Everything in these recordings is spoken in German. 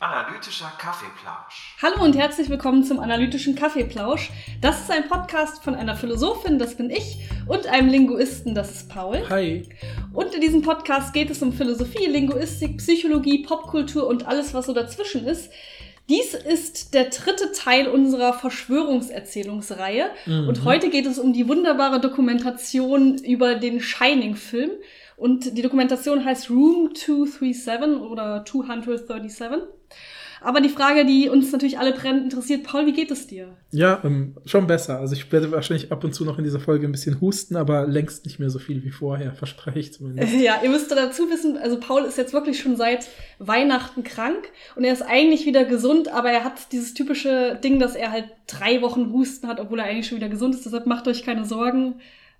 Analytischer Kaffeeplausch. Hallo und herzlich willkommen zum Analytischen Kaffeeplausch. Das ist ein Podcast von einer Philosophin, das bin ich, und einem Linguisten, das ist Paul. Hi. Und in diesem Podcast geht es um Philosophie, Linguistik, Psychologie, Popkultur und alles, was so dazwischen ist. Dies ist der dritte Teil unserer Verschwörungserzählungsreihe. Mhm. Und heute geht es um die wunderbare Dokumentation über den Shining-Film. Und die Dokumentation heißt Room 237 oder 237. Aber die Frage, die uns natürlich alle brennend interessiert, Paul, wie geht es dir? Ja, ähm, schon besser. Also ich werde wahrscheinlich ab und zu noch in dieser Folge ein bisschen husten, aber längst nicht mehr so viel wie vorher, verspreche ich zumindest. Ja, ihr müsst dazu wissen, also Paul ist jetzt wirklich schon seit Weihnachten krank und er ist eigentlich wieder gesund, aber er hat dieses typische Ding, dass er halt drei Wochen Husten hat, obwohl er eigentlich schon wieder gesund ist. Deshalb macht euch keine Sorgen.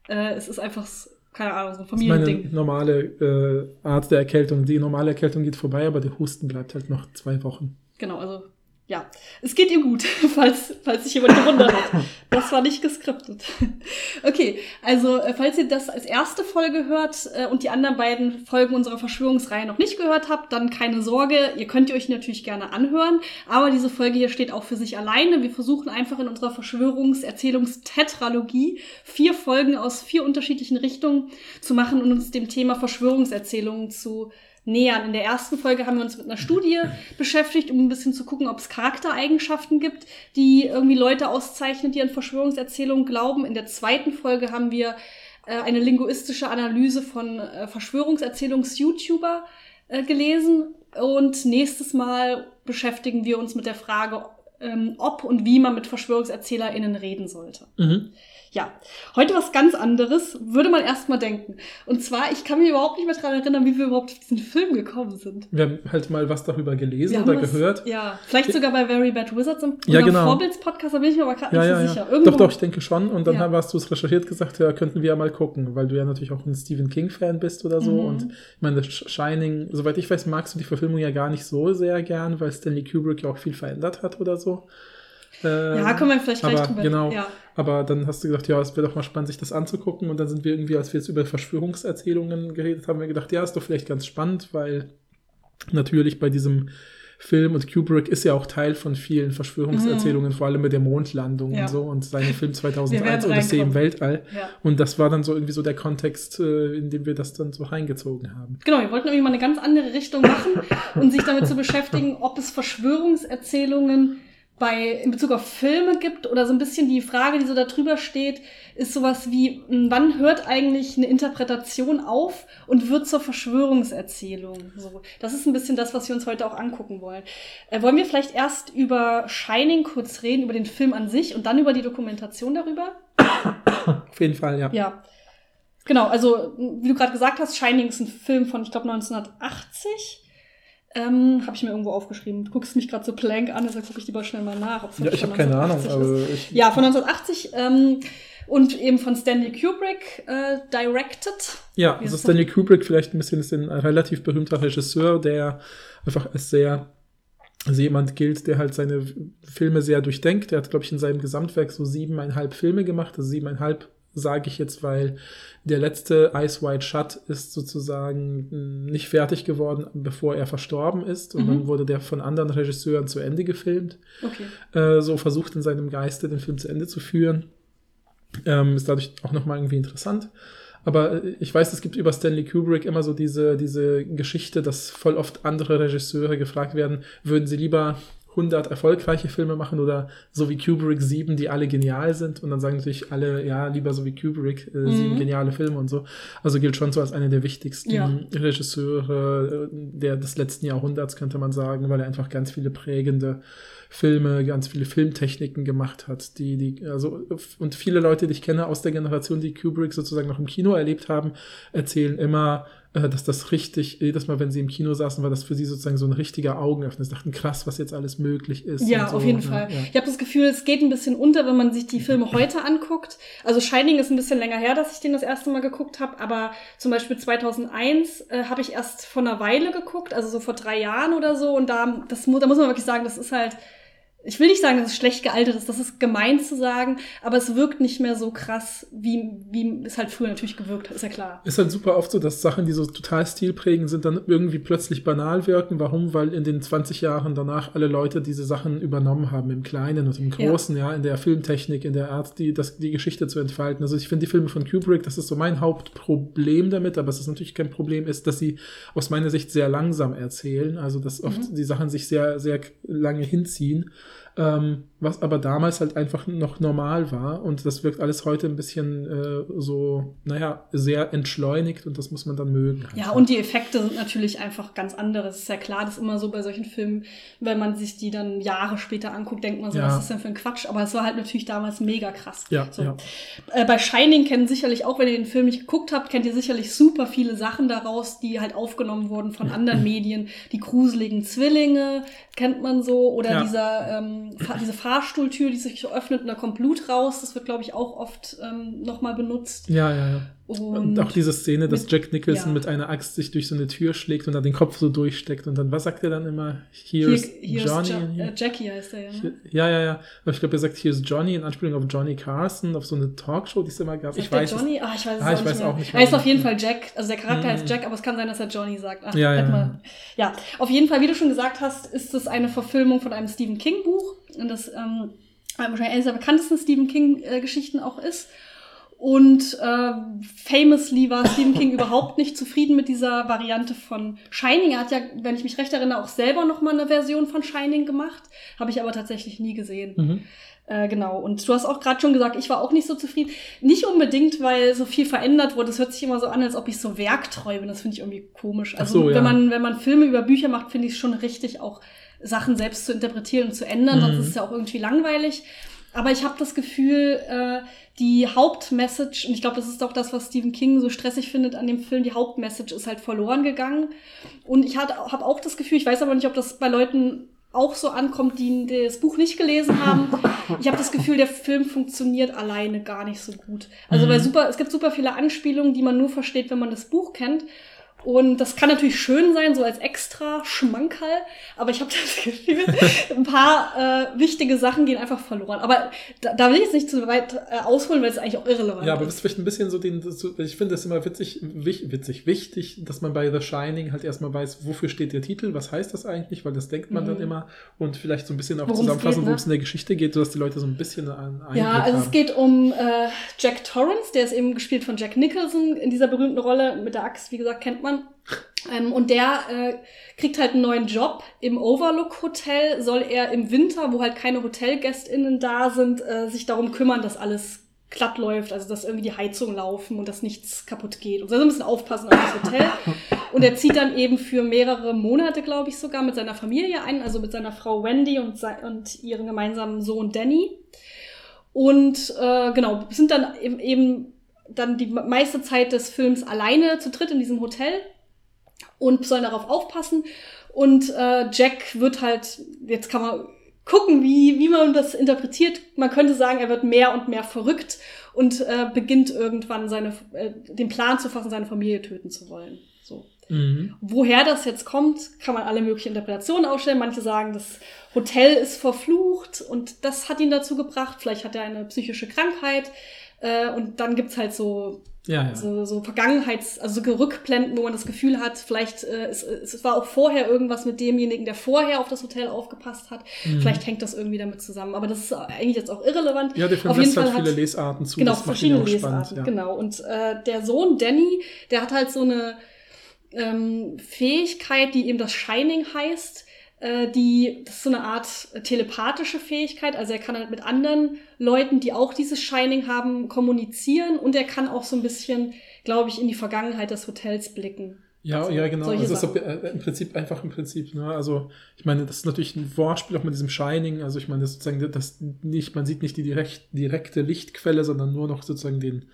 Äh, es ist einfach, keine Ahnung, so ein ist meine Familiending. normale äh, Art der Erkältung. Die normale Erkältung geht vorbei, aber der Husten bleibt halt noch zwei Wochen. Genau, also ja, es geht ihm gut, falls, falls sich jemand gewundert hat. Das war nicht geskriptet. Okay, also äh, falls ihr das als erste Folge hört äh, und die anderen beiden Folgen unserer Verschwörungsreihe noch nicht gehört habt, dann keine Sorge, ihr könnt ihr euch natürlich gerne anhören, aber diese Folge hier steht auch für sich alleine. Wir versuchen einfach in unserer Verschwörungserzählungstetralogie vier Folgen aus vier unterschiedlichen Richtungen zu machen und uns dem Thema Verschwörungserzählungen zu nähern. In der ersten Folge haben wir uns mit einer Studie beschäftigt, um ein bisschen zu gucken, ob es Charaktereigenschaften gibt, die irgendwie Leute auszeichnen, die an Verschwörungserzählungen glauben. In der zweiten Folge haben wir äh, eine linguistische Analyse von äh, Verschwörungserzählungs-YouTuber äh, gelesen. Und nächstes Mal beschäftigen wir uns mit der Frage, ähm, ob und wie man mit VerschwörungserzählerInnen reden sollte. Mhm. Ja, heute was ganz anderes, würde man erstmal denken. Und zwar, ich kann mich überhaupt nicht mehr daran erinnern, wie wir überhaupt auf diesen Film gekommen sind. Wir haben halt mal was darüber gelesen oder haben was- gehört. Ja, vielleicht sogar bei Very Bad Wizards im Ja, genau. Vorbilds-Podcast, da bin ich mir aber gerade Ja, nicht ja, so ja. sicher. Irgendwo, Doch, doch, ich denke schon. Und dann Ja. hast du es recherchiert, gesagt, ja, könnten wir ja mal gucken, weil du ja natürlich auch ein Stephen King-Fan bist oder so. Mhm. Und ich meine, Sh- Shining, soweit ich weiß, magst du die Verfilmung ja gar nicht so sehr gern, weil Stanley Kubrick ja auch viel verändert hat oder so. Ähm, Ja, können wir vielleicht gleich aber drüber genau. Ja. Aber dann hast du gesagt, ja, es wäre doch mal spannend, sich das anzugucken. Und dann sind wir irgendwie, als wir jetzt über Verschwörungserzählungen geredet haben, wir gedacht, ja, ist doch vielleicht ganz spannend, weil natürlich bei diesem Film und Kubrick ist ja auch Teil von vielen Verschwörungserzählungen, vor allem mit der Mondlandung Mhm. Ja. und so und seinem Film Wir 2001 werden Odyssee im. Weltall. ja. Und das war dann so irgendwie so der Kontext, äh, in dem wir das dann so reingezogen haben. Genau, wir wollten nämlich mal eine ganz andere Richtung machen und sich damit zu beschäftigen, ob es Verschwörungserzählungen bei, in Bezug auf Filme gibt oder so ein bisschen die Frage, die so da drüber steht, ist sowas wie, mh, wann hört eigentlich eine Interpretation auf und wird zur Verschwörungserzählung? So, das ist ein bisschen das, was wir uns heute auch angucken wollen. Äh, wollen wir vielleicht erst über Shining kurz reden, über den Film an sich und dann über die Dokumentation darüber? Auf jeden Fall, ja. Ja. Genau, also wie du gerade gesagt hast, Shining ist ein Film von, ich glaube, 1980. Ähm, habe ich mir irgendwo aufgeschrieben. Du guckst mich gerade so blank an, deshalb gucke ich lieber schnell mal nach. ob's Ja, ich habe keine Ahnung, 1980 ist. aber ich, Ja, von 1980 ähm, und eben von Stanley Kubrick äh, directed. Ja, also Stanley Kubrick vielleicht ein bisschen ist ein relativ berühmter Regisseur, der einfach als sehr, also jemand gilt, der halt seine Filme sehr durchdenkt. Der hat, glaube ich, in seinem Gesamtwerk so siebeneinhalb Filme gemacht. Also siebeneinhalb sage ich jetzt, weil der letzte Ice White Shut ist sozusagen mh, nicht fertig geworden, bevor er verstorben ist. Und Mhm. dann wurde der von anderen Regisseuren zu Ende gefilmt Okay. äh, so versucht in seinem Geiste den Film zu Ende zu führen. Ähm, ist dadurch auch nochmal irgendwie interessant. Aber äh, ich weiß, es gibt über Stanley Kubrick immer so diese, diese Geschichte, dass voll oft andere Regisseure gefragt werden, würden sie lieber 100 erfolgreiche Filme machen oder so wie Kubrick sieben, die alle genial sind. Und dann sagen natürlich alle, ja, lieber so wie Kubrick, äh, sieben Mhm. geniale Filme und so. Also gilt schon so als einer der wichtigsten Ja. Regisseure äh, der des letzten Jahrhunderts, könnte man sagen, weil er einfach ganz viele prägende Filme, ganz viele Filmtechniken gemacht hat, die, die, also, und viele Leute, die ich kenne aus der Generation, die Kubrick sozusagen noch im Kino erlebt haben, erzählen immer, dass das richtig, jedes Mal, wenn sie im Kino saßen, war das für sie sozusagen so ein richtiger Augenöffner. Sie dachten, krass, was jetzt alles möglich ist. Ja, so, auf jeden ja, Fall. Ja. Ich habe das Gefühl, es geht ein bisschen unter, wenn man sich die Filme heute anguckt. Also Shining ist ein bisschen länger her, dass ich den das erste Mal geguckt habe, aber zum Beispiel 2001 äh, habe ich erst vor einer Weile geguckt, also so vor drei Jahren oder so. Und da, das, da muss man wirklich sagen, das ist halt ich will nicht sagen, dass es schlecht gealtert ist, das ist gemein zu sagen, aber es wirkt nicht mehr so krass, wie, wie es halt früher natürlich gewirkt hat, ist ja klar. Ist halt super oft so, dass Sachen, die so total stilprägend sind, dann irgendwie plötzlich banal wirken. Warum? Weil in den 20 Jahren danach alle Leute diese Sachen übernommen haben, im Kleinen und im Großen, ja, ja in der Filmtechnik, in der Art, die, das, die Geschichte zu entfalten. Also ich finde die Filme von Kubrick, das ist so mein Hauptproblem damit, aber es ist natürlich kein Problem, ist, dass sie aus meiner Sicht sehr langsam erzählen. Also dass oft mhm. die Sachen sich sehr, sehr lange hinziehen ähm, was aber damals halt einfach noch normal war und das wirkt alles heute ein bisschen äh, so, naja, sehr entschleunigt und das muss man dann mögen. Halt. Ja, und die Effekte sind natürlich einfach ganz andere. Es ist ja klar, das ist immer so bei solchen Filmen, wenn man sich die dann Jahre später anguckt, denkt man so, ja. was ist denn für ein Quatsch? Aber es war halt natürlich damals mega krass. Ja, so. ja. Äh, bei Shining kennen sicherlich auch, wenn ihr den Film nicht geguckt habt, kennt ihr sicherlich super viele Sachen daraus, die halt aufgenommen wurden von anderen Medien. Die gruseligen Zwillinge kennt man so oder ja. dieser ähm, diese Fahrstuhltür, die sich öffnet und da kommt Blut raus. Das wird, glaube ich, auch oft ähm, nochmal benutzt. Ja, ja, ja. Und, und, auch diese Szene, dass mit, Jack Nicholson ja. mit einer Axt sich durch so eine Tür schlägt und dann den Kopf so durchsteckt und dann, was sagt er dann immer? Here's, Here, here's Johnny. Jo äh, Jackie heißt er ja. Ne? Ja, ja, ja. Aber ich glaube, er sagt Here's Johnny in Anspielung auf Johnny Carson, auf so eine Talkshow, die es immer gab. Sagt ich weiß Johnny? Ah, ich weiß es ah, auch, ich weiß auch nicht. Mehr. Er ist auf jeden Fall Jack. Also der Charakter mhm. heißt Jack, aber es kann sein, dass er Johnny sagt. Ach, ja, ja. Mal. ja, auf jeden Fall, wie du schon gesagt hast, ist es eine Verfilmung von einem Stephen King Buch. Und das ähm, wahrscheinlich eines der bekanntesten Stephen King-Geschichten äh, auch ist. Und äh, famously war Stephen King überhaupt nicht zufrieden mit dieser Variante von Shining. Er hat ja, wenn ich mich recht erinnere, auch selber noch mal eine Version von Shining gemacht. Habe ich aber tatsächlich nie gesehen. Mhm. Äh, genau. Und du hast auch gerade schon gesagt, ich war auch nicht so zufrieden. Nicht unbedingt, weil so viel verändert wurde. Es hört sich immer so an, als ob ich so werktreu bin. Das finde ich irgendwie komisch. Also so, ja. wenn man wenn man Filme über Bücher macht, finde ich es schon richtig, auch Sachen selbst zu interpretieren und zu ändern. Mhm. Sonst ist es ja auch irgendwie langweilig. Aber ich habe das Gefühl, äh, die Hauptmessage, und ich glaube, das ist doch das, was Stephen King so stressig findet an dem Film, die Hauptmessage ist halt verloren gegangen. Und ich habe auch das Gefühl, ich weiß aber nicht, ob das bei Leuten auch so ankommt, die das Buch nicht gelesen haben. Ich habe das Gefühl, der Film funktioniert alleine gar nicht so gut. Also, mhm. weil super, es gibt super viele Anspielungen, die man nur versteht, wenn man das Buch kennt. Und das kann natürlich schön sein, so als extra Schmankerl, aber ich habe das Gefühl, ein paar äh, wichtige Sachen gehen einfach verloren. Aber da, da will ich jetzt nicht zu weit äh, ausholen, weil es eigentlich auch irrelevant ist. Ja, aber es ist vielleicht ein bisschen so den, so, ich finde es immer witzig, witzig, wichtig, dass man bei The Shining halt erstmal weiß, wofür steht der Titel, was heißt das eigentlich, weil das denkt man mhm. dann immer und vielleicht so ein bisschen auch Worum's zusammenfassen, ne? worum es in der Geschichte geht, sodass die Leute so ein bisschen einen Einblick Ja, also haben. es geht um äh, Jack Torrance, der ist eben gespielt von Jack Nicholson in dieser berühmten Rolle mit der Axt, wie gesagt, kennt man man. Ähm, und der äh, kriegt halt einen neuen Job im Overlook Hotel, soll er im Winter, wo halt keine HotelgästInnen da sind, äh, sich darum kümmern, dass alles glatt läuft, also dass irgendwie die Heizungen laufen und dass nichts kaputt geht. Und so ein bisschen aufpassen auf das Hotel. Und er zieht dann eben für mehrere Monate, glaube ich, sogar mit seiner Familie ein, also mit seiner Frau Wendy und, und ihrem gemeinsamen Sohn Danny. Und äh, genau, sind dann eben, eben dann die meiste Zeit des Films alleine zu dritt in diesem Hotel und sollen darauf aufpassen. Und äh, Jack wird halt, jetzt kann man gucken, wie, wie man das interpretiert. Man könnte sagen, er wird mehr und mehr verrückt und äh, beginnt irgendwann seine, äh, den Plan zu fassen, seine Familie töten zu wollen. So. Mhm. Woher das jetzt kommt, kann man alle möglichen Interpretationen aufstellen. Manche sagen, das Hotel ist verflucht und das hat ihn dazu gebracht. Vielleicht hat er eine psychische Krankheit. Äh, und dann gibt's halt so, ja, ja. so, so Vergangenheits-, also so Rückblenden, wo man das Gefühl hat, vielleicht äh, es, es war auch vorher irgendwas mit demjenigen, der vorher auf das Hotel aufgepasst hat. Mhm. Vielleicht hängt das irgendwie damit zusammen. Aber das ist eigentlich jetzt auch irrelevant. Ja, der Film auf jeden Fall halt viele Lesarten zu. Genau, verschiedene Lesarten, spannend, ja. genau. Und äh, der Sohn Danny, der hat halt so eine ähm, Fähigkeit, die eben das Shining heißt die, das ist so eine Art telepathische Fähigkeit. Also er kann halt mit anderen Leuten, die auch dieses Shining haben, kommunizieren und er kann auch so ein bisschen, glaube ich, in die Vergangenheit des Hotels blicken. Ja, also, ja, genau. Also ist äh, im Prinzip einfach im Prinzip, ne? Also ich meine, das ist natürlich ein Wortspiel auch mit diesem Shining. Also ich meine, das sozusagen das nicht, man sieht nicht die direkt, direkte Lichtquelle, sondern nur noch sozusagen den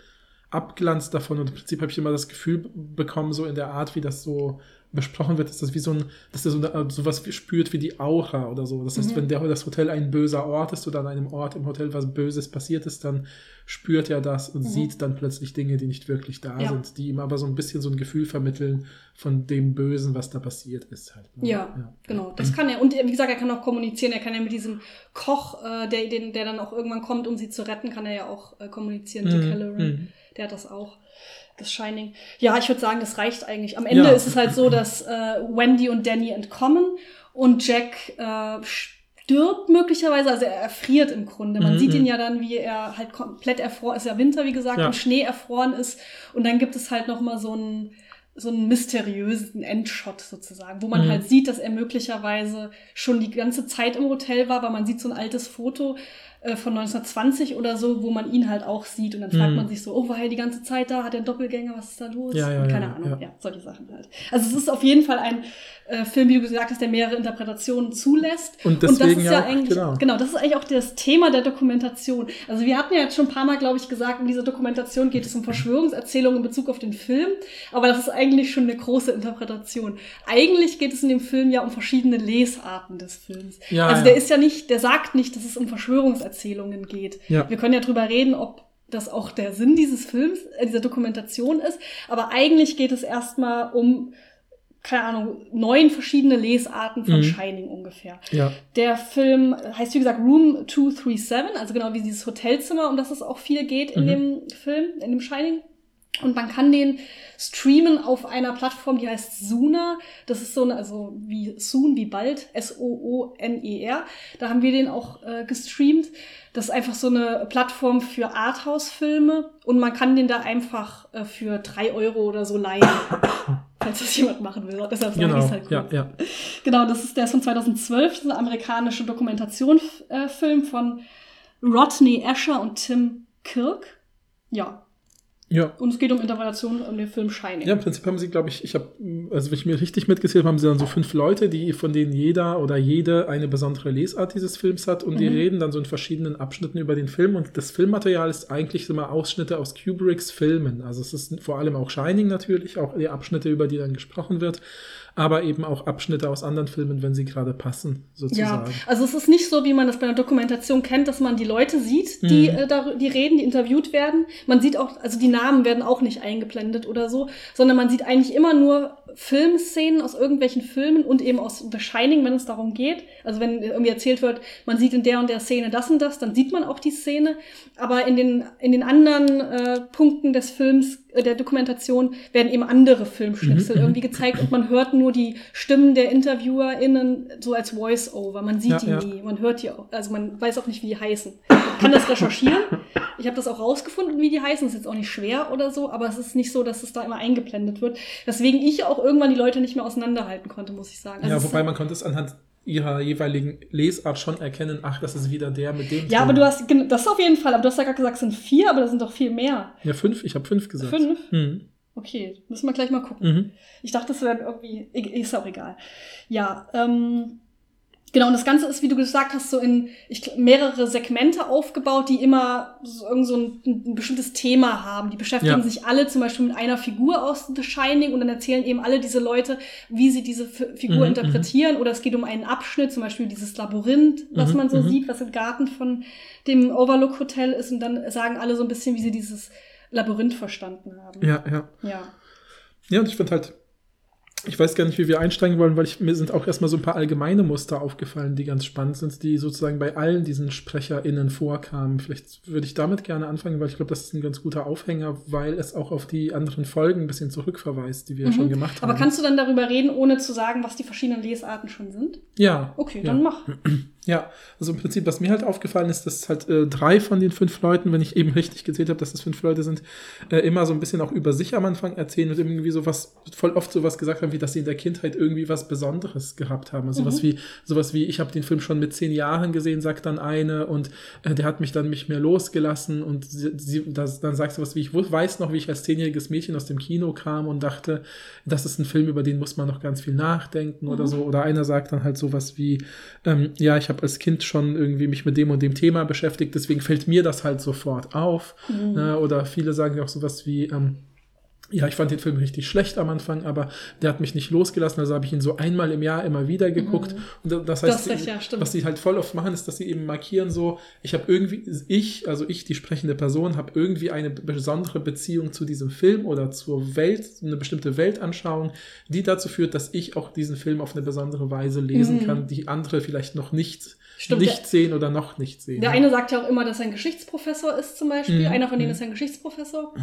Abglanz davon. Und im Prinzip habe ich immer das Gefühl bekommen, so in der Art, wie das so besprochen wird, ist das wie so ein, dass er so eine, sowas wie spürt wie die Aura oder so. Das heißt, Mhm. wenn der, das Hotel ein böser Ort ist oder an einem Ort im Hotel was Böses passiert ist, dann spürt er das und Mhm. sieht dann plötzlich Dinge, die nicht wirklich da Ja. sind, die ihm aber so ein bisschen so ein Gefühl vermitteln von dem Bösen, was da passiert ist. Halt, ne? Ja, genau. Das kann er. Und wie gesagt, er kann auch kommunizieren. Er kann ja mit diesem Koch, äh, der, den, der dann auch irgendwann kommt, um sie zu retten, kann er ja auch äh, kommunizieren. Mhm, Halloran. mhm. Der hat das auch. Das Shining. Ja, ich würde sagen, das reicht eigentlich. Am Ende Ja. ist es halt so, dass äh, Wendy und Danny entkommen und Jack äh, stirbt möglicherweise, also er erfriert im Grunde. Man Mhm, sieht ihn mhm. ja dann, wie er halt komplett erfroren, ist ja Winter, wie gesagt, Ja. im Schnee erfroren ist. Und dann gibt es halt noch mal so einen so einen mysteriösen Endshot sozusagen, wo man Mhm. halt sieht, dass er möglicherweise schon die ganze Zeit im Hotel war, weil man sieht so ein altes Foto äh, von 1920 oder so, wo man ihn halt auch sieht und dann fragt Mhm. man sich so, oh, war er die ganze Zeit da, hat er einen Doppelgänger, was ist da los? Ja, ja, Und keine ja, Ahnung, ja. solche Sachen halt. Also es ist auf jeden Fall ein äh, Film, wie du gesagt hast, der mehrere Interpretationen zulässt. Und deswegen das ist ja eigentlich, genau. genau, das ist eigentlich auch das Thema der Dokumentation. Also wir hatten ja jetzt schon ein paar Mal, glaube ich, gesagt, in dieser Dokumentation geht es um Verschwörungserzählungen in Bezug auf den Film, aber das ist eigentlich schon eine große Interpretation. Eigentlich geht es in dem Film ja um verschiedene Lesarten des Films. Ja, also der ist ja nicht, der sagt nicht, dass es um Verschwörungserzählungen geht. Ja. Wir können ja drüber reden, ob das auch der Sinn dieses Films, äh, dieser Dokumentation ist, aber eigentlich geht es erstmal um keine Ahnung, neun verschiedene Lesarten von Mhm. Shining ungefähr. Ja. Der Film heißt, wie gesagt, Room 237, also genau wie dieses Hotelzimmer, um das es auch viel geht in Mhm. dem Film, in dem Shining. Und man kann den streamen auf einer Plattform, die heißt Suna. Das ist so eine, also wie Soon, wie bald, S-O-O-N-E-R. Da haben wir den auch äh, gestreamt. Das ist einfach so eine Plattform für Arthouse-Filme und man kann den da einfach äh, für drei Euro oder so leihen. Falls das jemand machen will. Deshalb sage ich Genau. es halt Ja, kurz. ja. Genau, das ist der ist von 2012, das ist ein amerikanischer Dokumentationsfilm von Rodney Asher und Tim Kirk. Ja, Ja. und es geht um Interpretation um den Film Shining. Ja, im Prinzip haben sie, glaube ich, ich habe, also wenn ich mir richtig mitgezählt habe, haben sie dann so fünf Leute, die von denen jeder oder jede eine besondere Lesart dieses Films hat und die Mhm. reden dann so in verschiedenen Abschnitten über den Film und das Filmmaterial ist eigentlich immer Ausschnitte aus Kubricks Filmen. Also es ist vor allem auch Shining natürlich, auch die Abschnitte, über die dann gesprochen wird, aber eben auch Abschnitte aus anderen Filmen, wenn sie gerade passen, Ja, sozusagen. also es ist nicht so, wie man das bei einer Dokumentation kennt, dass man die Leute sieht, die, Mhm. äh, da, die reden, die interviewt werden. Man sieht auch, also die Namen werden auch nicht eingeblendet oder so, sondern man sieht eigentlich immer nur Filmszenen aus irgendwelchen Filmen und eben aus The Shining, wenn es darum geht. Also wenn irgendwie erzählt wird, man sieht in der und der Szene das und das, dann sieht man auch die Szene. Aber in den, in den anderen äh, Punkten des Films, äh, der Dokumentation, werden eben andere Filmschnipsel Mhm, mhm. irgendwie gezeigt und man hört nur die Stimmen der InterviewerInnen so als Voice-Over. Man sieht Ja, die ja. nie, man hört die auch, also man weiß auch nicht, wie die heißen. Ich kann das recherchieren. Ich habe das auch rausgefunden, wie die heißen. Das ist jetzt auch nicht schwer oder so, aber es ist nicht so, dass es da immer eingeblendet wird. Weswegen ich auch irgendwann die Leute nicht mehr auseinanderhalten konnte, muss ich sagen. Also ja, wobei man konnte es anhand ihrer jeweiligen Lesart schon erkennen, ach, das ist wieder der mit dem. ja, aber Ton. du hast, das auf jeden Fall, aber du hast ja gerade gesagt, es sind vier, aber das sind doch viel mehr. Ja, fünf, ich habe fünf gesagt. Fünf? Mhm. Okay, müssen wir gleich mal gucken. Mhm. Ich dachte, es wäre irgendwie, ist auch egal. Ja, ähm, genau, und das Ganze ist, wie du gesagt hast, so in ich, mehrere Segmente aufgebaut, die immer so, irgend so ein, ein bestimmtes Thema haben. Die beschäftigen Ja. sich alle zum Beispiel mit einer Figur aus The Shining und dann erzählen eben alle diese Leute, wie sie diese F Figur Mhm, interpretieren. Oder es geht um einen Abschnitt, zum Beispiel dieses Labyrinth, was Mhm, man so mhm. sieht, was im Garten von dem Overlook Hotel ist. Und dann sagen alle so ein bisschen, wie sie dieses Labyrinth verstanden haben. Ja, ja. ja. Ja, und ich finde halt, ich weiß gar nicht, wie wir einsteigen wollen, weil ich, mir sind auch erstmal so ein paar allgemeine Muster aufgefallen, die ganz spannend sind, die sozusagen bei allen diesen SprecherInnen vorkamen. Vielleicht würde ich damit gerne anfangen, weil ich glaube, das ist ein ganz guter Aufhänger, weil es auch auf die anderen Folgen ein bisschen zurückverweist, die wir Mhm. schon gemacht haben. Aber kannst du dann darüber reden, ohne zu sagen, was die verschiedenen Lesarten schon sind? ja. Okay, ja. dann mach. Ja, also im Prinzip, was mir halt aufgefallen ist, dass halt äh, drei von den fünf Leuten, wenn ich eben richtig gezählt habe, dass es fünf Leute sind, äh, immer so ein bisschen auch über sich am Anfang erzählen und irgendwie sowas, voll oft sowas gesagt haben, wie dass sie in der Kindheit irgendwie was Besonderes gehabt haben. Also sowas Mhm. wie, sowas wie, ich habe den Film schon mit zehn Jahren gesehen, sagt dann eine, und äh, der hat mich dann nicht mehr losgelassen und sie, sie, das, dann sagt sie was wie, ich weiß noch, wie ich als zehnjähriges Mädchen aus dem Kino kam und dachte, das ist ein Film, über den muss man noch ganz viel nachdenken oder Mhm. so. Oder einer sagt dann halt sowas wie, ähm, ja, ich habe als Kind schon irgendwie mich mit dem und dem Thema beschäftigt, deswegen fällt mir das halt sofort auf. Mhm. Ne? Oder viele sagen ja auch sowas wie, ähm, ja, ich fand den Film richtig schlecht am Anfang, aber der hat mich nicht losgelassen. Also habe ich ihn so einmal im Jahr immer wieder geguckt. Mhm. Und das heißt, Das ja, was sie halt voll oft machen, ist, dass sie eben markieren so, ich habe irgendwie, ich, also ich, die sprechende Person, habe irgendwie eine besondere Beziehung zu diesem Film oder zur Welt, eine bestimmte Weltanschauung, die dazu führt, dass ich auch diesen Film auf eine besondere Weise lesen Mhm. kann, die andere vielleicht noch nicht, Stimmt, nicht sehen oder noch nicht sehen. Der eine sagt ja auch immer, dass er ein Geschichtsprofessor ist, zum Beispiel. Mhm. Einer von denen Mhm. ist ein Geschichtsprofessor.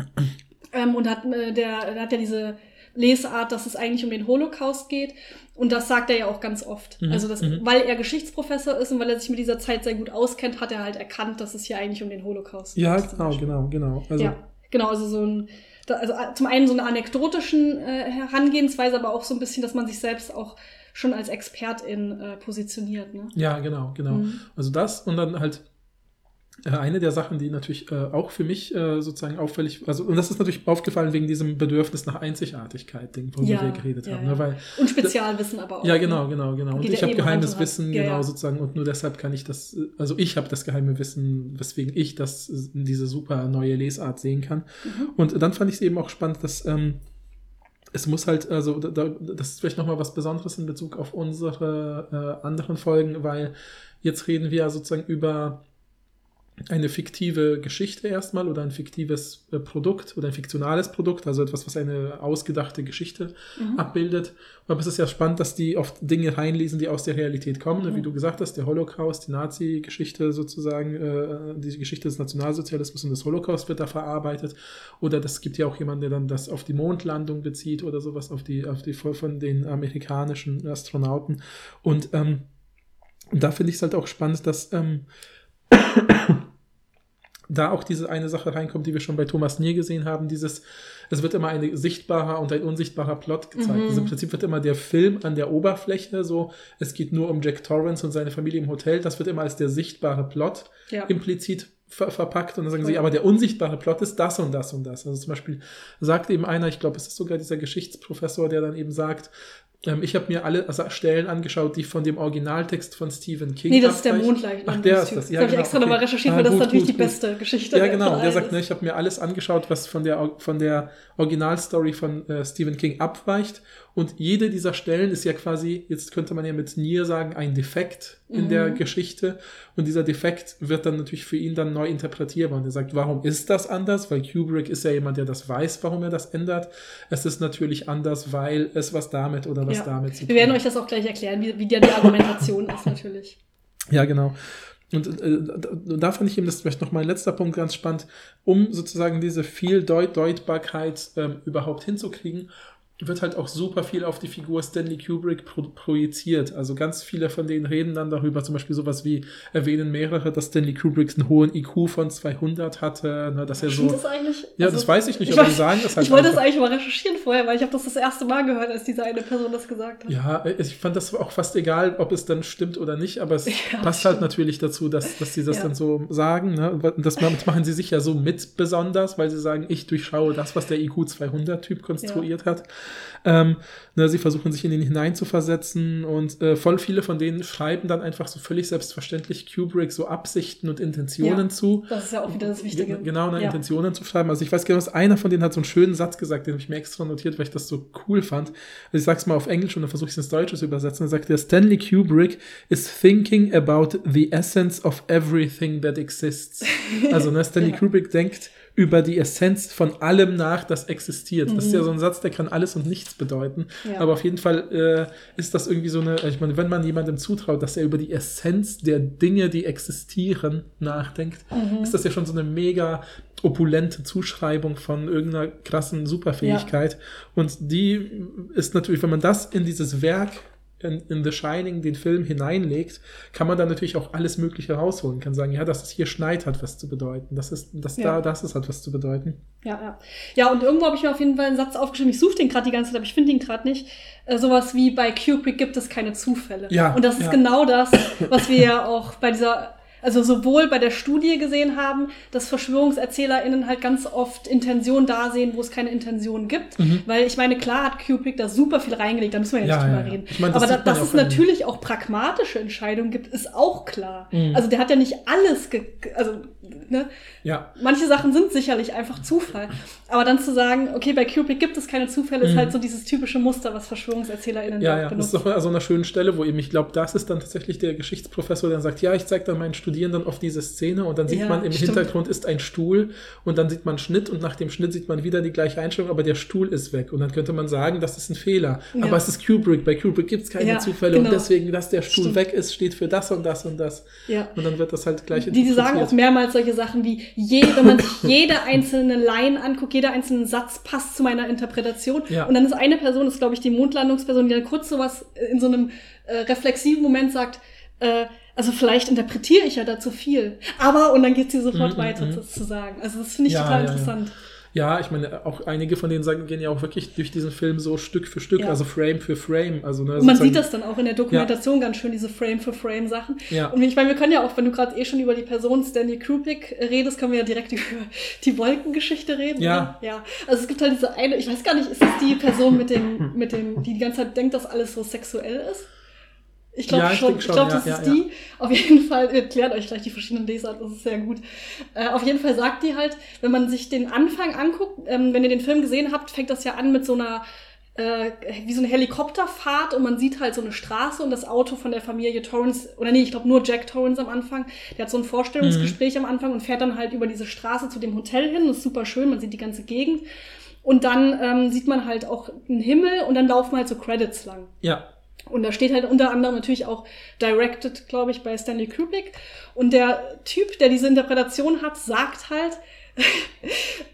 Ähm, und hat, äh, der, der hat ja diese Lesart, dass es eigentlich um den Holocaust geht. Und das sagt er ja auch ganz oft. Mhm. Also, das, Mhm. weil er Geschichtsprofessor ist und weil er sich mit dieser Zeit sehr gut auskennt, hat er halt erkannt, dass es hier eigentlich um den Holocaust ja, geht. zum genau, genau, genau. Also, ja, genau, also so ein, also äh, zum einen so eine anekdotischen äh, Herangehensweise, aber auch so ein bisschen, dass man sich selbst auch schon als Expertin äh, positioniert. Ne? Ja, genau, genau. Mhm. Also das und dann halt eine der Sachen, die natürlich äh, auch für mich äh, sozusagen auffällig, also und das ist natürlich aufgefallen wegen diesem Bedürfnis nach Einzigartigkeit, Ding, worüber Ja, wir geredet ja, haben. ja. Ne? Weil, Und Spezialwissen aber auch. ja, ne? genau, genau, genau. Und ich habe geheimes. Wissen, genau sozusagen, und nur deshalb kann ich das, äh, also ich habe das geheime Wissen, weswegen ich das, äh, diese super neue Lesart sehen kann. Mhm. Und dann fand ich es eben auch spannend, dass ähm, es muss halt, also da, das ist vielleicht nochmal was Besonderes in Bezug auf unsere äh, anderen Folgen, weil jetzt reden wir ja sozusagen über eine fiktive Geschichte erstmal oder ein fiktives äh, Produkt oder ein fiktionales Produkt, also etwas, was eine ausgedachte Geschichte Mhm. abbildet. Aber es ist ja spannend, dass die oft Dinge reinlesen, die aus der Realität kommen, ne? Mhm. wie du gesagt hast, der Holocaust, die Nazi-Geschichte sozusagen, äh, die Geschichte des Nationalsozialismus und des Holocaust wird da verarbeitet. Oder das gibt ja auch jemanden, der dann das auf die Mondlandung bezieht oder sowas, auf die, auf die von den amerikanischen Astronauten. Und ähm, da finde ich es halt auch spannend, dass ähm, da auch diese eine Sache reinkommt, die wir schon bei Thomas Nier gesehen haben, dieses, es wird immer ein sichtbarer und ein unsichtbarer Plot gezeigt. Mhm. Also im Prinzip wird immer der Film an der Oberfläche so, es geht nur um Jack Torrance und seine Familie im Hotel, das wird immer als der sichtbare Plot Ja. implizit ver verpackt und dann sagen sie, aber der unsichtbare Plot ist das und das und das. Also zum Beispiel sagt eben einer, ich glaube, es ist sogar dieser Geschichtsprofessor, der dann eben sagt, ähm, ich habe mir alle Stellen angeschaut, die von dem Originaltext von Stephen King Nee, das ist der. Mondleichnam. Ach, der ist das. das Ja, habe ich genau, extra okay. nochmal recherchiert, Ah, weil das gut, ist natürlich gut, die gut. beste Geschichte. Ja, genau. Der allen sagt, ne, ich habe mir alles angeschaut, was von der, von der Originalstory von äh, Stephen King abweicht. Und jede dieser Stellen ist ja quasi, jetzt könnte man ja mit Nier sagen, ein Defekt in Mhm. der Geschichte. Und dieser Defekt wird dann natürlich für ihn dann neu interpretierbar. Und er sagt, warum ist das anders? Weil Kubrick ist ja jemand, der das weiß, warum er das ändert. Es ist natürlich anders, weil es was damit oder was Ja. damit zu tun Wir werden hat. euch das auch gleich erklären, wie, wie die Argumentation ist, natürlich. Ja, genau. Und äh, da, da fand ich eben, das ist vielleicht noch mein letzter Punkt ganz spannend, um sozusagen diese Vieldeutbarkeit ähm, überhaupt hinzukriegen, wird halt auch super viel auf die Figur Stanley Kubrick pro projiziert. Also ganz viele von denen reden dann darüber, zum Beispiel sowas wie, erwähnen mehrere, dass Stanley Kubrick einen hohen IQ von 200 hatte, ne, dass er so... das eigentlich? Ja, Also, das weiß ich nicht, ich aber die weiß- sagen das halt Ich wollte das einfach. eigentlich mal recherchieren vorher, weil ich habe das das erste Mal gehört, als diese eine Person das gesagt hat. Ja, ich fand das auch fast egal, ob es dann stimmt oder nicht, aber es Ja, passt halt natürlich dazu, dass, dass sie das Ja. dann so sagen. Ne? Das das machen sie sich ja so mit besonders, weil sie sagen, ich durchschaue das, was der IQ 200-Typ konstruiert hat. Ähm, ne, sie versuchen sich in ihn hineinzuversetzen und äh, voll viele von denen schreiben dann einfach so völlig selbstverständlich Kubrick so Absichten und Intentionen Ja. zu. Das ist ja auch wieder das Wichtige. Ge- Genau, eine Ja. Intentionen zu schreiben. Also ich weiß genau, dass einer von denen hat so einen schönen Satz gesagt, den habe ich mir extra notiert, weil ich das so cool fand. Also ich sag's mal auf Englisch und dann versuche ich es ins Deutsche zu übersetzen. Dann sagt er, Stanley Kubrick is thinking about the essence of everything that exists. Also ne, Stanley Ja. Kubrick denkt über die Essenz von allem nach, das existiert. Das ist ja so ein Satz, der kann alles und nichts bedeuten. Mhm. Ja. Aber auf jeden Fall äh, ist das irgendwie so eine, ich meine, wenn man jemandem zutraut, dass er über die Essenz der Dinge, die existieren, nachdenkt, Mhm. ist das ja schon so eine mega opulente Zuschreibung von irgendeiner krassen Superfähigkeit. Und die ist natürlich, wenn man das in dieses Werk in, in The Shining, den Film, hineinlegt, kann man dann natürlich auch alles Mögliche rausholen. Kann sagen, ja, dass es hier schneit, hat was zu bedeuten. Das ist, das Ja. da, das ist hat was zu bedeuten. Ja, ja. Ja, und irgendwo habe ich mir auf jeden Fall einen Satz aufgeschrieben. Ich suche den gerade die ganze Zeit, aber ich finde ihn gerade nicht. Äh, sowas wie bei Kubrick gibt es keine Zufälle. Ja, Und das ist ja. genau das, was wir ja auch bei dieser also sowohl bei der Studie gesehen haben, dass VerschwörungserzählerInnen halt ganz oft Intentionen da sehen, wo es keine Intentionen gibt. Mhm. Weil ich meine, klar hat Kubrick da super viel reingelegt, da müssen wir jetzt Ja, drüber ja, ja. reden. Ich meine, das Aber da, dass ja es natürlich auch pragmatische Entscheidungen gibt, ist auch klar. Mhm. Also der hat ja nicht alles, ge also ne, Ja. manche Sachen sind sicherlich einfach Zufall. Aber dann zu sagen, okay, bei Kubrick gibt es keine Zufälle, ist Mhm. halt so dieses typische Muster, was VerschwörungserzählerInnen Ja, ja, das benutzen. ist doch an so einer schönen Stelle, wo eben, ich glaube, das ist dann tatsächlich der Geschichtsprofessor, der sagt, ja, ich zeige dann meinen Studierenden auf diese Szene und dann sieht Ja, man im stimmt. Hintergrund ist ein Stuhl und dann sieht man Schnitt und nach dem Schnitt sieht man wieder die gleiche Einstellung, aber der Stuhl ist weg und dann könnte man sagen, das ist ein Fehler. Ja. Aber es ist Kubrick, bei Kubrick gibt es keine Zufälle genau. und deswegen, dass der Stuhl Stimmt. weg ist, steht für das und das und das. Ja. Und dann wird das halt gleich Die, die sagen auch mehrmals solche Sachen wie, je, wenn man sich jede einzelne Line anguckt, jeder einzelne Satz passt zu meiner Interpretation. Ja. Und dann ist eine Person, das ist glaube ich die Mondlandungsperson, die dann kurz sowas in so einem äh, reflexiven Moment sagt, äh, also vielleicht interpretiere ich ja da zu viel. Aber, und dann geht sie sofort Mhm, weiter mhm. das zu sagen. Also das finde ich Ja, total ja. interessant. Ja, ich meine, auch einige von denen sagen, gehen ja auch wirklich durch diesen Film so Stück für Stück, Ja. also Frame für Frame. Also, ne, Und man sieht das dann auch in der Dokumentation ganz schön, diese Frame-für-Frame-Sachen. Ja. Und ich meine, wir können ja auch, wenn du gerade eh schon über die Person Stanley Kubrick redest, können wir ja direkt über die Wolkengeschichte reden. Ja. oder? Ja. Also es gibt halt diese eine, ich weiß gar nicht, ist das die Person mit dem, mit dem, die die ganze Zeit denkt, dass alles so sexuell ist? Ich glaube Ja, ich schon. Ich, schon, glaube, ja, das ja, ist die. Auf jeden Fall, erklärt euch gleich die verschiedenen Lesarten, das ist sehr gut. Äh, auf jeden Fall sagt die halt, wenn man sich den Anfang anguckt, ähm, wenn ihr den Film gesehen habt, fängt das ja an mit so einer äh, wie so eine Helikopterfahrt und man sieht halt so eine Straße und das Auto von der Familie Torrance, oder nee, ich glaube nur Jack Torrance am Anfang, der hat so ein Vorstellungsgespräch am Anfang und fährt dann halt über diese Straße zu dem Hotel hin, das ist super schön, man sieht die ganze Gegend und dann ähm, sieht man halt auch einen Himmel und dann laufen halt so Credits lang. Ja, Und da steht halt unter anderem natürlich auch directed, glaube ich, bei Stanley Kubrick. Und der Typ, der diese Interpretation hat, sagt halt,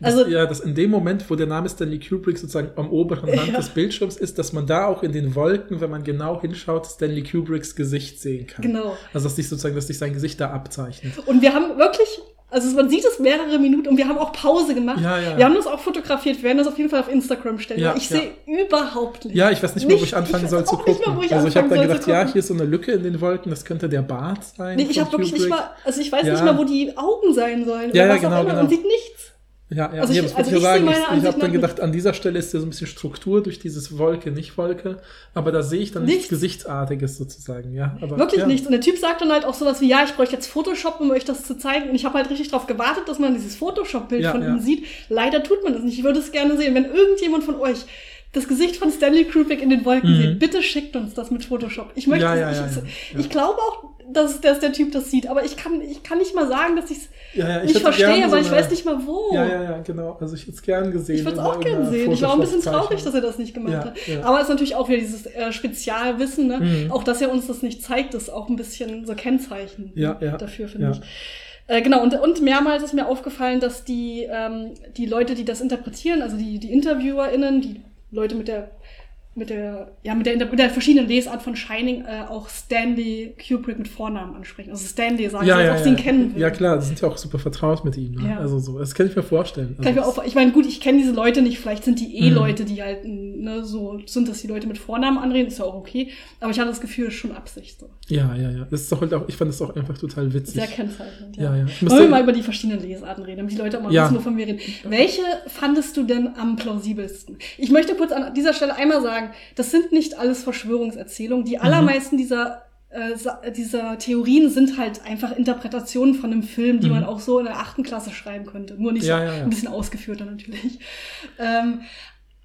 also ja, dass in dem Moment, wo der Name Stanley Kubrick sozusagen am oberen Rand Ja. des Bildschirms ist, dass man da auch in den Wolken, wenn man genau hinschaut, Stanley Kubricks Gesicht sehen kann. Genau. Also dass sich sozusagen, dass sich sein Gesicht da abzeichnet. Und wir haben wirklich, also man sieht es mehrere Minuten und wir haben auch Pause gemacht. Ja, ja, ja. Wir haben das auch fotografiert. Wir werden das auf jeden Fall auf Instagram stellen. Ich sehe überhaupt nicht. Ja, ich weiß nicht mehr, wo ich anfangen soll zu gucken. mehr, ich also ich habe dann gedacht, ja, hier ist so eine Lücke in den Wolken, das könnte der Bart sein. Nee, ich habe wirklich nicht mal, also ich weiß nicht mal, wo die Augen sein sollen. Ja, oder ja, was genau, auch immer. genau. Man sieht nichts. Ja, ja, Also ich- das also ich sagen. Ich, ich habe dann gedacht, an dieser Stelle ist ja so ein bisschen Struktur durch dieses Wolke, nicht Wolke. Aber da sehe ich dann nichts, Nichts. Gesichtsartiges sozusagen, ja. Aber, Wirklich ja. nichts. Und der Typ sagt dann halt auch sowas wie, ja, ich bräuchte jetzt Photoshop, um euch das zu zeigen. Und ich habe halt richtig darauf gewartet, dass man dieses Photoshop-Bild Ja, von ihm sieht. Leider tut man das nicht. Ich würde es gerne sehen. Wenn irgendjemand von euch das Gesicht von Stanley Kubrick in den Wolken Mhm. sieht, bitte schickt uns das mit Photoshop. Ich möchte, Ja, ja, ich, ich glaube auch, dass, dass der Typ das sieht, aber ich kann, ich kann nicht mal sagen, dass ich es Ja, ja, ich nicht verstehe, so weil ich weiß nicht mal wo. Ja, ja, ja, genau. Also ich hätte es gern gesehen. Ich würde es auch gern sehen. Ich war auch ein bisschen traurig, dass er das nicht gemacht Ja, hat. Aber es ist natürlich auch wieder dieses äh, Spezialwissen, ne? Mhm. Auch dass er uns das nicht zeigt, ist auch ein bisschen so Kennzeichen Ja, ja, dafür, finde ich. Äh, genau, und, und mehrmals ist mir aufgefallen, dass die, ähm, die Leute, die das interpretieren, also die, die InterviewerInnen, die Leute mit der mit der, ja, mit der, mit der verschiedenen Lesart von Shining äh, auch Stanley Kubrick mit Vornamen ansprechen. Also Stanley sagen, Ja, als ja, ob ja, sie ihn kennen würden. ja, klar, die sind ja auch super vertraut mit ihm. Ne? Ja. Also so, das kann ich mir vorstellen. Kann ich, mir Also auch, ich meine, gut, ich kenne diese Leute nicht, vielleicht sind die eh Mhm. Leute, die halt ne, so sind, dass die Leute mit Vornamen anreden, ist ja auch okay. Aber ich hatte das Gefühl, es ist schon Absicht so. ja, ja, ja. Das ist doch halt auch, ich fand das auch einfach total witzig. Sehr kennzeichnend. Ja, ja. Ich Wollen wir mal über die verschiedenen Lesarten reden, damit die Leute auch mal Ja. wissen, wovon wir reden. Welche fandest du denn am plausibelsten? Ich möchte kurz an dieser Stelle einmal sagen, das sind nicht alles Verschwörungserzählungen. Mhm. Die allermeisten dieser äh, dieser Theorien sind halt einfach Interpretationen von einem Film, die Mhm. man auch so in der achten Klasse schreiben könnte. Nur nicht Ja, so ja, ja. ein bisschen ausgeführter natürlich. Ähm,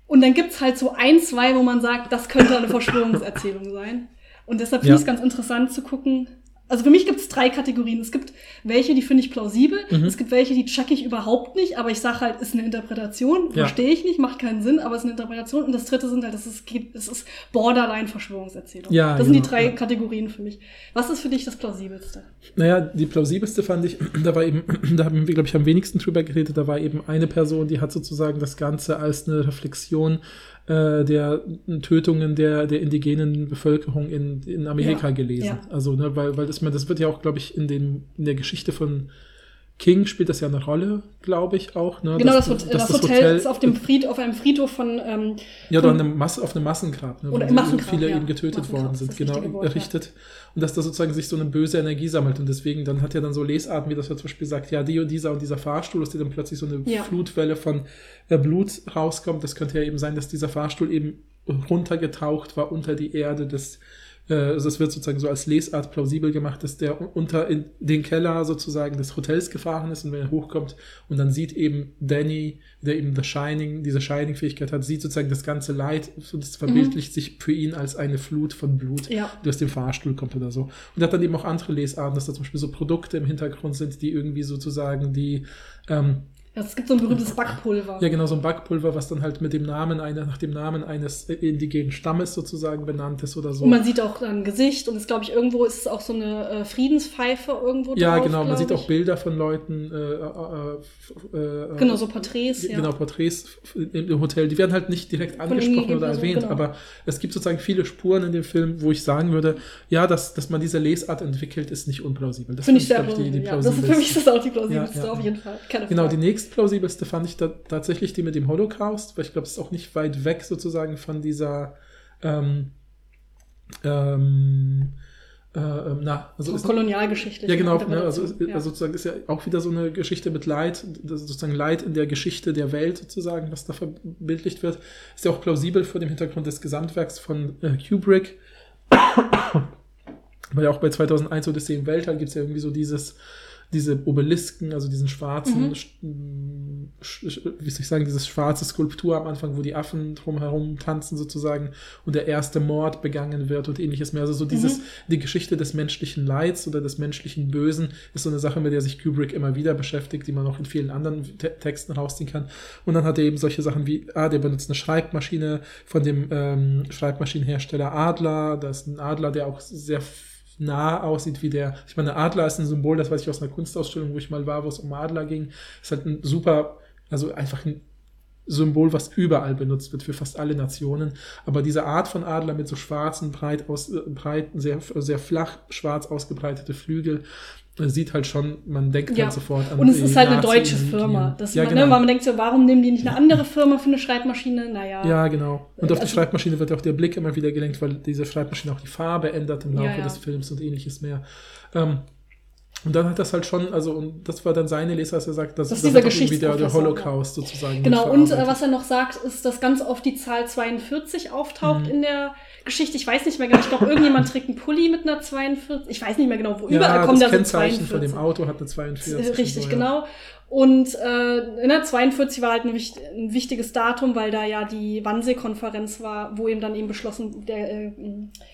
und dann gibt's halt so ein, zwei, wo man sagt, das könnte eine Verschwörungserzählung sein. Und deshalb finde ich es ganz interessant zu gucken. Also für mich gibt's drei Kategorien. Es gibt welche, die finde ich plausibel. Mhm. Es gibt welche, die check ich überhaupt nicht, aber ich sage halt, ist eine Interpretation, Ja. verstehe ich nicht, macht keinen Sinn, aber es ist eine Interpretation. Und das dritte sind halt, das ist, es ist borderline Verschwörungserzählung. Ja, das sind die genau, drei ja. Kategorien für mich. Was ist für dich das plausibelste? Naja, die plausibelste fand ich, da war eben, da haben wir, glaube ich, am wenigsten drüber geredet, da war eben eine Person, die hat sozusagen das Ganze als eine Reflexion äh, der Tötungen der, der indigenen Bevölkerung in, in Amerika Ja, gelesen. ja. Also, ne, weil, weil das, man, das wird ja auch, glaube ich, in, dem, in der Geschichte von King spielt das ja eine Rolle, glaube ich auch. Ne? Genau, das, Hot- dass das, Hotel, ist auf dem Fried, auf einem Friedhof von ähm, Ja, oder von- eine Masse, auf einem Massengrab, ne, Oder wo im Massengrab, viele ja. eben getötet worden sind, das genau, Wort, ja. errichtet. Und dass da sozusagen sich so eine böse Energie sammelt. Und deswegen, dann hat er dann so Lesarten, wie das er zum Beispiel sagt, ja, die und dieser und dieser Fahrstuhl, dass dir dann plötzlich so eine Ja. Flutwelle von äh, Blut rauskommt. Das könnte ja eben sein, dass dieser Fahrstuhl eben runtergetaucht war unter die Erde des also es wird sozusagen so als Lesart plausibel gemacht, dass der un- unter in den Keller sozusagen des Hotels gefahren ist und wenn er hochkommt und dann sieht eben Danny, der eben The Shining, diese Shining-Fähigkeit hat, sieht sozusagen das ganze Leid und es verbildlicht sich für ihn als eine Flut von Blut, Ja. die aus dem Fahrstuhl kommt oder so. Und er hat dann eben auch andere Lesarten, dass da zum Beispiel so Produkte im Hintergrund sind, die irgendwie sozusagen die ähm, ja, es gibt so ein berühmtes Backpulver. ja, genau, so ein Backpulver, was dann halt mit dem Namen einer, nach dem Namen eines äh, indigenen Stammes sozusagen benannt ist oder so. Und man sieht auch ein Gesicht und es glaube ich irgendwo ist es auch so eine äh, Friedenspfeife irgendwo Ja, drauf, genau. Man glaub sieht ich. auch Bilder von Leuten. Äh, äh, äh, äh, Genau, so Porträts, ja. Genau, Porträts im Hotel. Die werden halt nicht direkt angesprochen oder Personen, erwähnt, genau. aber es gibt sozusagen viele Spuren in dem Film, wo ich sagen würde, ja, dass, dass man diese Lesart entwickelt, ist nicht unplausibel. Das Finde ich sehr plausibel. die, die ja. Das ist für mich ist das auch die plausibelste, Ja, auf jeden Fall. Keine Genau, Frage. die nächstplausibelste fand ich da, tatsächlich die mit dem Holocaust, weil ich glaube, es ist auch nicht weit weg sozusagen von dieser ähm, ähm, äh, ähm, na, also So ist, kolonialgeschichtliche ja, genau. Ne, also, ist- also sozusagen ist ja auch wieder so eine Geschichte mit Leid, das ist sozusagen Leid in der Geschichte der Welt sozusagen, was da verbildlicht wird. Ist ja auch plausibel vor dem Hintergrund des Gesamtwerks von äh, Kubrick. Weil ja auch bei 2001 Odyssee im Weltall gibt es ja irgendwie so dieses, diese Obelisken, also diesen schwarzen, Mhm. wie soll ich sagen, dieses schwarze Skulptur am Anfang, wo die Affen drumherum tanzen sozusagen und der erste Mord begangen wird und ähnliches mehr. Also so dieses, Mhm. die Geschichte des menschlichen Leids oder des menschlichen Bösen ist so eine Sache, mit der sich Kubrick immer wieder beschäftigt, die man auch in vielen anderen Te Texten rausziehen kann. Und dann hat er eben solche Sachen wie, ah, der benutzt eine Schreibmaschine von dem ähm, Schreibmaschinenhersteller Adler. Da ist ein Adler, der auch sehr nah aussieht wie der, ich meine, Adler ist ein Symbol, das weiß ich aus einer Kunstausstellung, wo ich mal war, wo es um Adler ging. Ist halt ein super, also einfach ein Symbol, was überall benutzt wird für fast alle Nationen. Aber diese Art von Adler mit so schwarzen, breit aus, äh, breiten, sehr, sehr flach, schwarz ausgebreitete Flügel, sieht halt schon, man denkt Ja. halt sofort an Und es die ist halt eine deutsche Firma. Das ja, man, genau. ne, weil man denkt so, warum nehmen die nicht eine andere Firma für eine Schreibmaschine? Naja. Ja, genau. Und auf die Also- Schreibmaschine wird auch der Blick immer wieder gelenkt, weil diese Schreibmaschine auch die Farbe ändert im Laufe Ja, ja. des Films und ähnliches mehr. Ähm, und dann hat das halt schon, also, und das war dann seine Leser, dass er sagt, dass Das ist das dieser irgendwie der, der Holocaust sozusagen. Genau, und äh, was er noch sagt, ist, dass ganz oft die Zahl 42 auftaucht Mhm. in der Geschichte. Ich weiß nicht mehr genau. Ich glaube, irgendjemand trägt einen Pulli mit einer 42. Ich weiß nicht mehr genau, wo. ja, Überall kommen das da so Kennzeichen 42. von dem Auto hat eine 42. Richtig, und so, ja. genau. Und äh, ne, 42 war halt ein, wicht, ein wichtiges Datum, weil da ja die Wannsee-Konferenz war, wo eben dann eben beschlossen, der äh,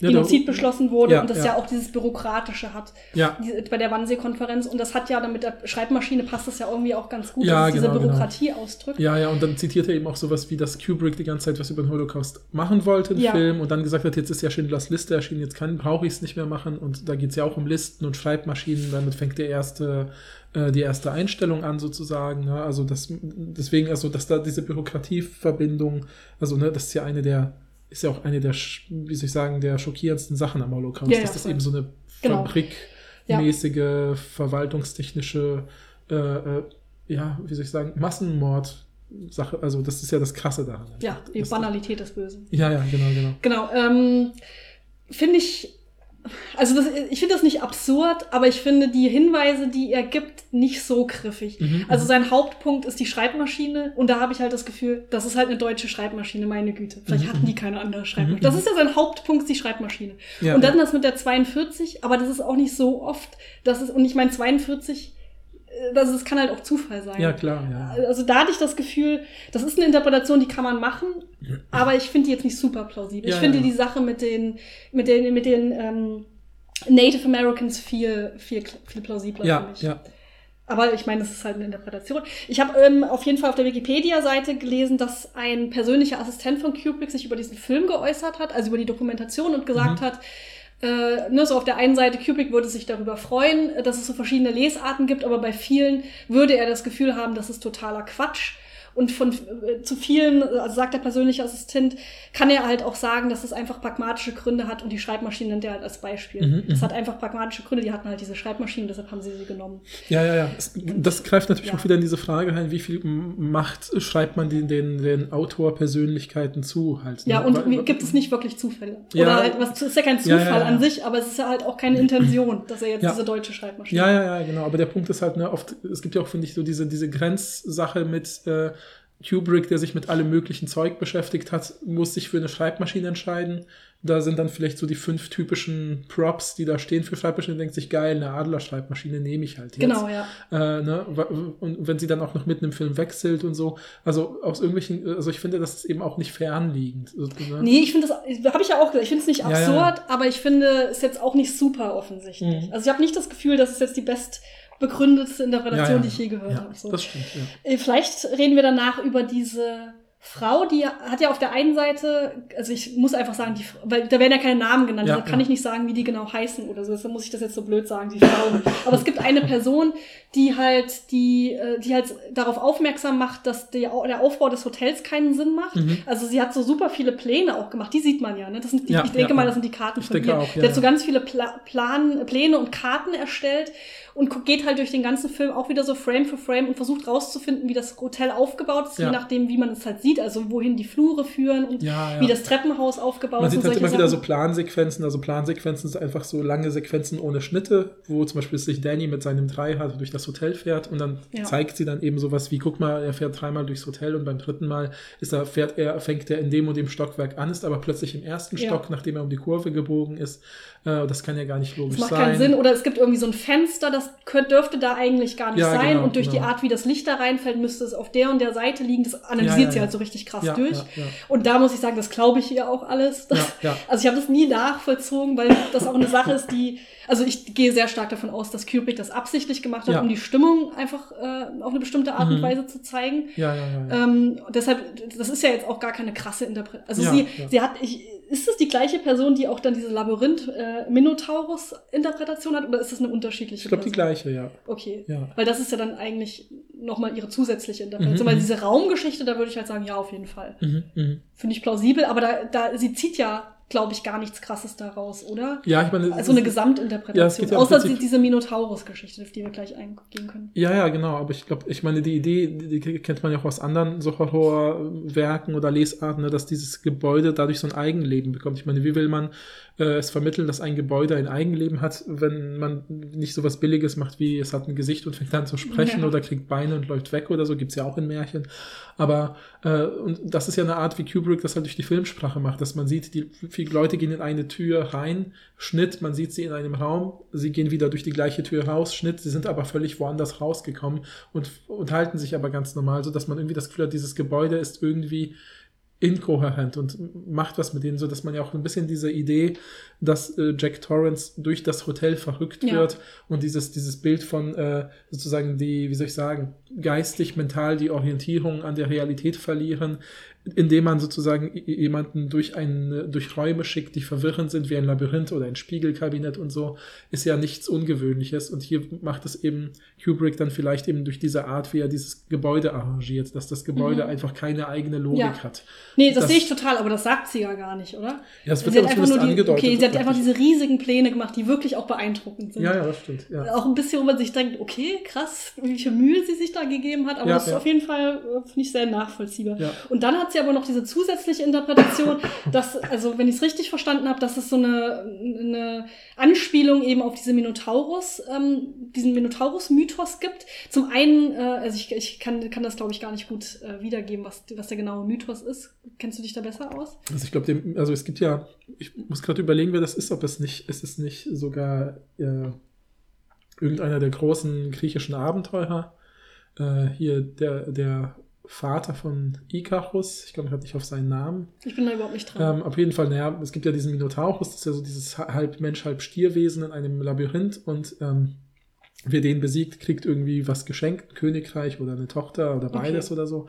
Ja, Genozid da- beschlossen wurde Ja, und das ja. ja. auch dieses Bürokratische hat Ja, die, bei der Wannsee-Konferenz. Und das hat ja dann mit der Schreibmaschine passt das ja irgendwie auch ganz gut, Ja, dass es genau, diese genau. Bürokratie ausdrückt. Ja, ja, und dann zitiert er eben auch sowas wie, dass Kubrick die ganze Zeit was über den Holocaust machen wollte im Ja. Film und dann gesagt hat, jetzt ist ja Schindlers Liste erschienen, jetzt kann brauche ich es nicht mehr machen und da geht es ja auch um Listen und Schreibmaschinen, damit fängt der erste, die erste Einstellung an sozusagen. Ne? Also das, deswegen, also dass da diese Bürokratieverbindung, also ne, das ist ja eine der, ist ja auch eine der, wie soll ich sagen, der schockierendsten Sachen am Holocaust, Ja, ja, dass das voll. eben so eine Genau. fabrikmäßige, verwaltungstechnische, äh, äh, ja, wie soll ich sagen, Massenmord. Sache, also das ist ja das Krasse daran. Ja, die Das- Banalität des Bösen. Ja, ja, genau, genau. Genau. Ähm, finde ich, also das, ich finde das nicht absurd, aber ich finde die Hinweise, die er gibt, nicht so griffig. Mhm, Also mhm. sein Hauptpunkt ist die Schreibmaschine und da habe ich halt das Gefühl, das ist halt eine deutsche Schreibmaschine, meine Güte. Vielleicht Mhm, hatten mhm. die keine andere Schreibmaschine. Mhm, Das mhm. ist ja sein Hauptpunkt, die Schreibmaschine. Ja, und dann ja. das mit der 42, aber das ist auch nicht so oft, das ist, und ich meine 42, das ist, kann halt auch Zufall sein. Ja, klar, ja. Also da hatte ich das Gefühl, das ist eine Interpretation, die kann man machen, aber ich finde die jetzt nicht super plausibel. Ja, ich finde ja. die Sache mit den, mit den, mit den ähm, Native Americans viel, viel, viel plausibler für Ja, mich. ja. Aber ich meine, das ist halt eine Interpretation. Ich habe ähm, auf jeden Fall auf der Wikipedia-Seite gelesen, dass ein persönlicher Assistent von Kubrick sich über diesen Film geäußert hat, also über die Dokumentation und gesagt Mhm. hat, äh, ne, so auf der einen Seite, Kubrick würde sich darüber freuen, dass es so verschiedene Lesarten gibt, aber bei vielen würde er das Gefühl haben, das ist totaler Quatsch. Und von äh, zu vielen, also sagt der persönliche Assistent, kann er halt auch sagen, dass es einfach pragmatische Gründe hat und die Schreibmaschine nennt er halt als Beispiel. Mhm, Es mhm. hat einfach pragmatische Gründe, die hatten halt diese Schreibmaschinen, deshalb haben sie sie genommen. Ja, ja, ja. Es, das greift natürlich Ja. auch wieder in diese Frage rein, wie viel Macht schreibt man den, den, den Autorpersönlichkeiten zu halt. ne? Ja, und Weil- gibt es nicht wirklich Zufälle? Ja. Oder halt, was ist ja kein Zufall ja, ja. an sich, aber es ist ja halt auch keine Intention, dass er jetzt diese deutsche Schreibmaschine Ja, ja, ja, genau. Aber der Punkt ist halt, ne, oft, es gibt ja auch, finde ich, so diese, diese Grenzsache mit äh, Kubrick, der sich mit allem möglichen Zeug beschäftigt hat, muss sich für eine Schreibmaschine entscheiden. Da sind dann vielleicht so die fünf typischen Props, die da stehen für Schreibmaschinen, denkt sich, geil, eine Adler-Schreibmaschine nehme ich halt jetzt. Genau, ja. Äh, ne? Und wenn sie dann auch noch mitten im Film wechselt und so. Also aus irgendwelchen, also ich finde, das ist eben auch nicht fernliegend. Ne? Nee, ich finde das, habe ich ja auch gesagt, ich finde es nicht Ja, ja, absurd, ja. aber ich finde es jetzt auch nicht super offensichtlich. Mhm. Also ich habe nicht das Gefühl, dass es jetzt die best begründetste Interpretation, Ja, die ich je gehört habe. So. Das stimmt. Äh, Vielleicht reden wir danach über diese Frau, die hat ja auf der einen Seite, also ich muss einfach sagen, die, weil da werden ja keine Namen genannt, Ja, deshalb kann ja. ich nicht sagen, wie die genau heißen oder so, deshalb muss ich das jetzt so blöd sagen, die Frauen. Aber es gibt eine Person, die halt, die, äh, die halt darauf aufmerksam macht, dass der, der Aufbau des Hotels keinen Sinn macht. Mhm. Also sie hat so super viele Pläne auch gemacht, die sieht man ja, ne? Das sind die, Ja, ich denke mal, das sind die Karten Ich von ihr. auch, die hat so ganz viele Pla Plan, Pläne und Karten erstellt und geht halt durch den ganzen Film auch wieder so Frame für Frame und versucht rauszufinden, wie das Hotel aufgebaut ist, Ja. je nachdem, wie man es halt sieht, also wohin die Flure führen und Ja, ja. wie das Treppenhaus aufgebaut Man ist sieht und halt immer wieder so Sachen. Plansequenzen. Also Plansequenzen sind einfach so lange Sequenzen ohne Schnitte, wo zum Beispiel sich Danny mit seinem Dreirad durch das Hotel fährt und dann zeigt sie dann eben sowas wie, guck mal, er fährt dreimal durchs Hotel und beim dritten Mal ist er, fährt er, fängt er in dem und dem Stockwerk an, ist aber plötzlich im ersten. Stock, nachdem er um die Kurve gebogen ist. Äh, das kann ja gar nicht logisch Das macht sein. keinen Sinn. Oder es gibt irgendwie so ein Fenster, das könnt, dürfte da eigentlich gar nicht Ja, sein. genau, und durch die genau. Art, wie das Licht da reinfällt, müsste es auf der und der Seite liegen. Das analysiert Ja, sie ja. halt so richtig krass durch. Und da muss ich sagen, das glaube ich ihr auch alles. Das. Also ich habe das nie nachvollzogen, weil das auch eine Sache ist, die, also ich gehe sehr stark davon aus, dass Kubrick das absichtlich gemacht hat, um die Stimmung einfach äh, auf eine bestimmte Art und Mhm. Weise zu zeigen. Ja, ja, ja. Ähm, deshalb, das ist ja jetzt auch gar keine krasse Interpretation. Also sie, sie hat, ich, ist es die gleiche Person, die auch dann diese Labyrinth-Minotaurus-Interpretation hat, oder ist das eine unterschiedliche ich glaube, die gleiche, ja. Okay. Ja. Weil das ist ja dann eigentlich nochmal ihre zusätzliche Interpretation. Mhm, Weil mhm. diese Raumgeschichte, da würde ich halt sagen, ja, auf jeden Fall. Mhm, mhm. Finde ich plausibel, aber da, da, sie zieht ja, glaube ich, gar nichts krasses daraus, oder? Ja, ich meine, Also eine Ja, es Gesamtinterpretation. ja im Außer Prinzip- die- diese Minotaurus-Geschichte, auf die wir gleich eingehen können. Ja, ja, genau. Aber ich glaube, ich meine, die Idee, die, die kennt man ja auch aus anderen so Horrorwerken oder Lesarten, ne, dass dieses Gebäude dadurch so ein Eigenleben bekommt. Ich meine, wie will man äh, es vermitteln, dass ein Gebäude ein Eigenleben hat, wenn man nicht so was Billiges macht, wie es hat ein Gesicht und fängt an zu sprechen Ja. oder kriegt Beine und läuft weg oder so, gibt's ja auch in Märchen. Aber äh, und das ist ja eine Art, wie Kubrick das halt durch die Filmsprache macht, dass man sieht, die viele Leute gehen in eine Tür rein, Schnitt, man sieht sie in einem Raum, sie gehen wieder durch die gleiche Tür raus, Schnitt, sie sind aber völlig woanders rausgekommen und unterhalten sich aber ganz normal, so dass man irgendwie das Gefühl hat, dieses Gebäude ist irgendwie inkohärent und macht was mit denen, so dass man ja auch ein bisschen diese Idee, dass äh, Jack Torrance durch das Hotel verrückt Ja. wird und dieses, dieses Bild von äh, sozusagen die, wie soll ich sagen, geistig, mental die Orientierung an der Realität verlieren, indem man sozusagen jemanden durch ein, durch Räume schickt, die verwirrend sind, wie ein Labyrinth oder ein Spiegelkabinett und so, ist ja nichts Ungewöhnliches. Und hier macht es eben Kubrick dann vielleicht eben durch diese Art, wie er dieses Gebäude arrangiert, dass das Gebäude Mhm. einfach keine eigene Logik Ja. hat. Nee, das, Das- sehe ich total, aber das sagt sie ja gar nicht, oder? Ja, es wird sie ja einfach nur die, angedeutet. okay, sie hat einfach diese riesigen Pläne gemacht, die wirklich auch beeindruckend sind. Ja, ja, das stimmt. Ja. Auch ein bisschen, wo man sich denkt, okay, krass, wie viel Mühe sie sich da gegeben hat, aber Ja, das ist auf jeden Fall, äh, finde ich, sehr nachvollziehbar. Und dann hat sie aber noch diese zusätzliche Interpretation, dass, also wenn ich es richtig verstanden habe, dass es so eine, eine Anspielung eben auf diese Minotaurus, ähm, diesen Minotaurus-Mythos gibt. Zum einen, äh, also ich, ich kann, kann das, glaube ich, gar nicht gut äh, wiedergeben, was, was der genaue Mythos ist. Kennst du dich da besser aus? Also ich glaube, also es gibt ja, ich muss gerade überlegen, wer das ist, ob es nicht, ist es nicht sogar äh, irgendeiner der großen griechischen Abenteurer. Äh, hier der, der Vater von Ikarus, ich komme gerade nicht auf seinen Namen. Ich bin da überhaupt nicht dran. Ähm, auf jeden Fall, naja, es gibt ja diesen Minotaurus, das ist ja so dieses halb Mensch, halb Stierwesen in einem Labyrinth und ähm, wer den besiegt, kriegt irgendwie was geschenkt, ein Königreich oder eine Tochter oder Okay. beides oder so.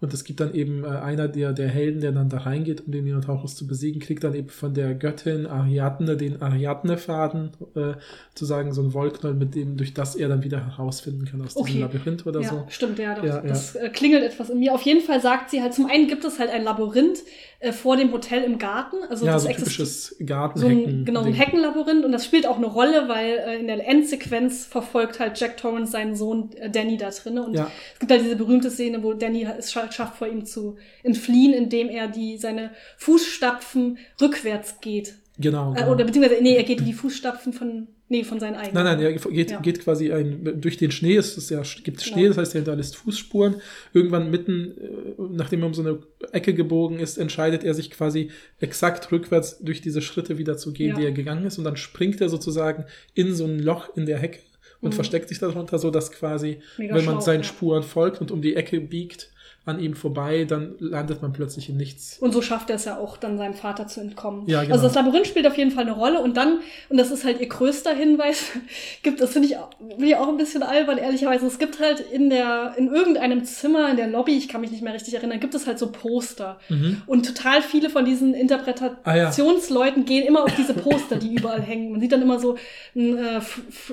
Und es gibt dann eben äh, einer der, der Helden, der dann da reingeht, um den Minotaurus zu besiegen, kriegt dann eben von der Göttin Ariadne den Ariadne-Faden, äh, zu sagen, so ein Wollknoll, mit dem, durch das er dann wieder herausfinden kann aus Okay. diesem Labyrinth oder ja, so. stimmt, ja, doch, Ja, das äh, klingelt etwas in mir. Auf jeden Fall sagt sie halt, zum einen gibt es halt ein Labyrinth äh, vor dem Hotel im Garten. Also ja, das so ein typisches so Gartenhecken. ein, genau, ein. Heckenlabyrinth und das spielt auch eine Rolle, weil äh, in der Endsequenz verfolgt halt Jack Torrance seinen Sohn äh, Danny da drin und Ja. es gibt halt diese berühmte Szene, wo Danny es scha- schafft, vor ihm zu entfliehen, indem er die seine Fußstapfen rückwärts geht. Genau. Äh, genau. oder beziehungsweise, nee, er geht in die Fußstapfen von, nee, von seinen eigenen. Nein, nein, er geht, Ja. geht quasi ein, durch den Schnee, es ist ja, gibt Schnee, Genau. das heißt, er hinterlässt Fußspuren. Irgendwann mitten, äh, nachdem er um so eine Ecke gebogen ist, entscheidet er sich quasi exakt rückwärts durch diese Schritte wieder zu gehen, Ja. die er gegangen ist. Und dann springt er sozusagen in so ein Loch in der Hecke und Mhm. versteckt sich darunter, so dass quasi, Mega wenn man schlau, seinen ja. Spuren folgt und um die Ecke biegt, an ihm vorbei, dann landet man plötzlich in nichts. Und so schafft er es ja auch, dann seinem Vater zu entkommen. Ja, genau. Also das Labyrinth spielt auf jeden Fall eine Rolle. Und dann, und das ist halt ihr größter Hinweis, gibt, das finde ich, auch- finde ich auch ein bisschen albern, ehrlicherweise. Es gibt halt in der, in irgendeinem Zimmer, in der Lobby, ich kann mich nicht mehr richtig erinnern, gibt es halt so Poster. Mhm. Und total viele von diesen Interpretationsleuten gehen immer auf diese Poster, die überall hängen. Man sieht dann immer so äh,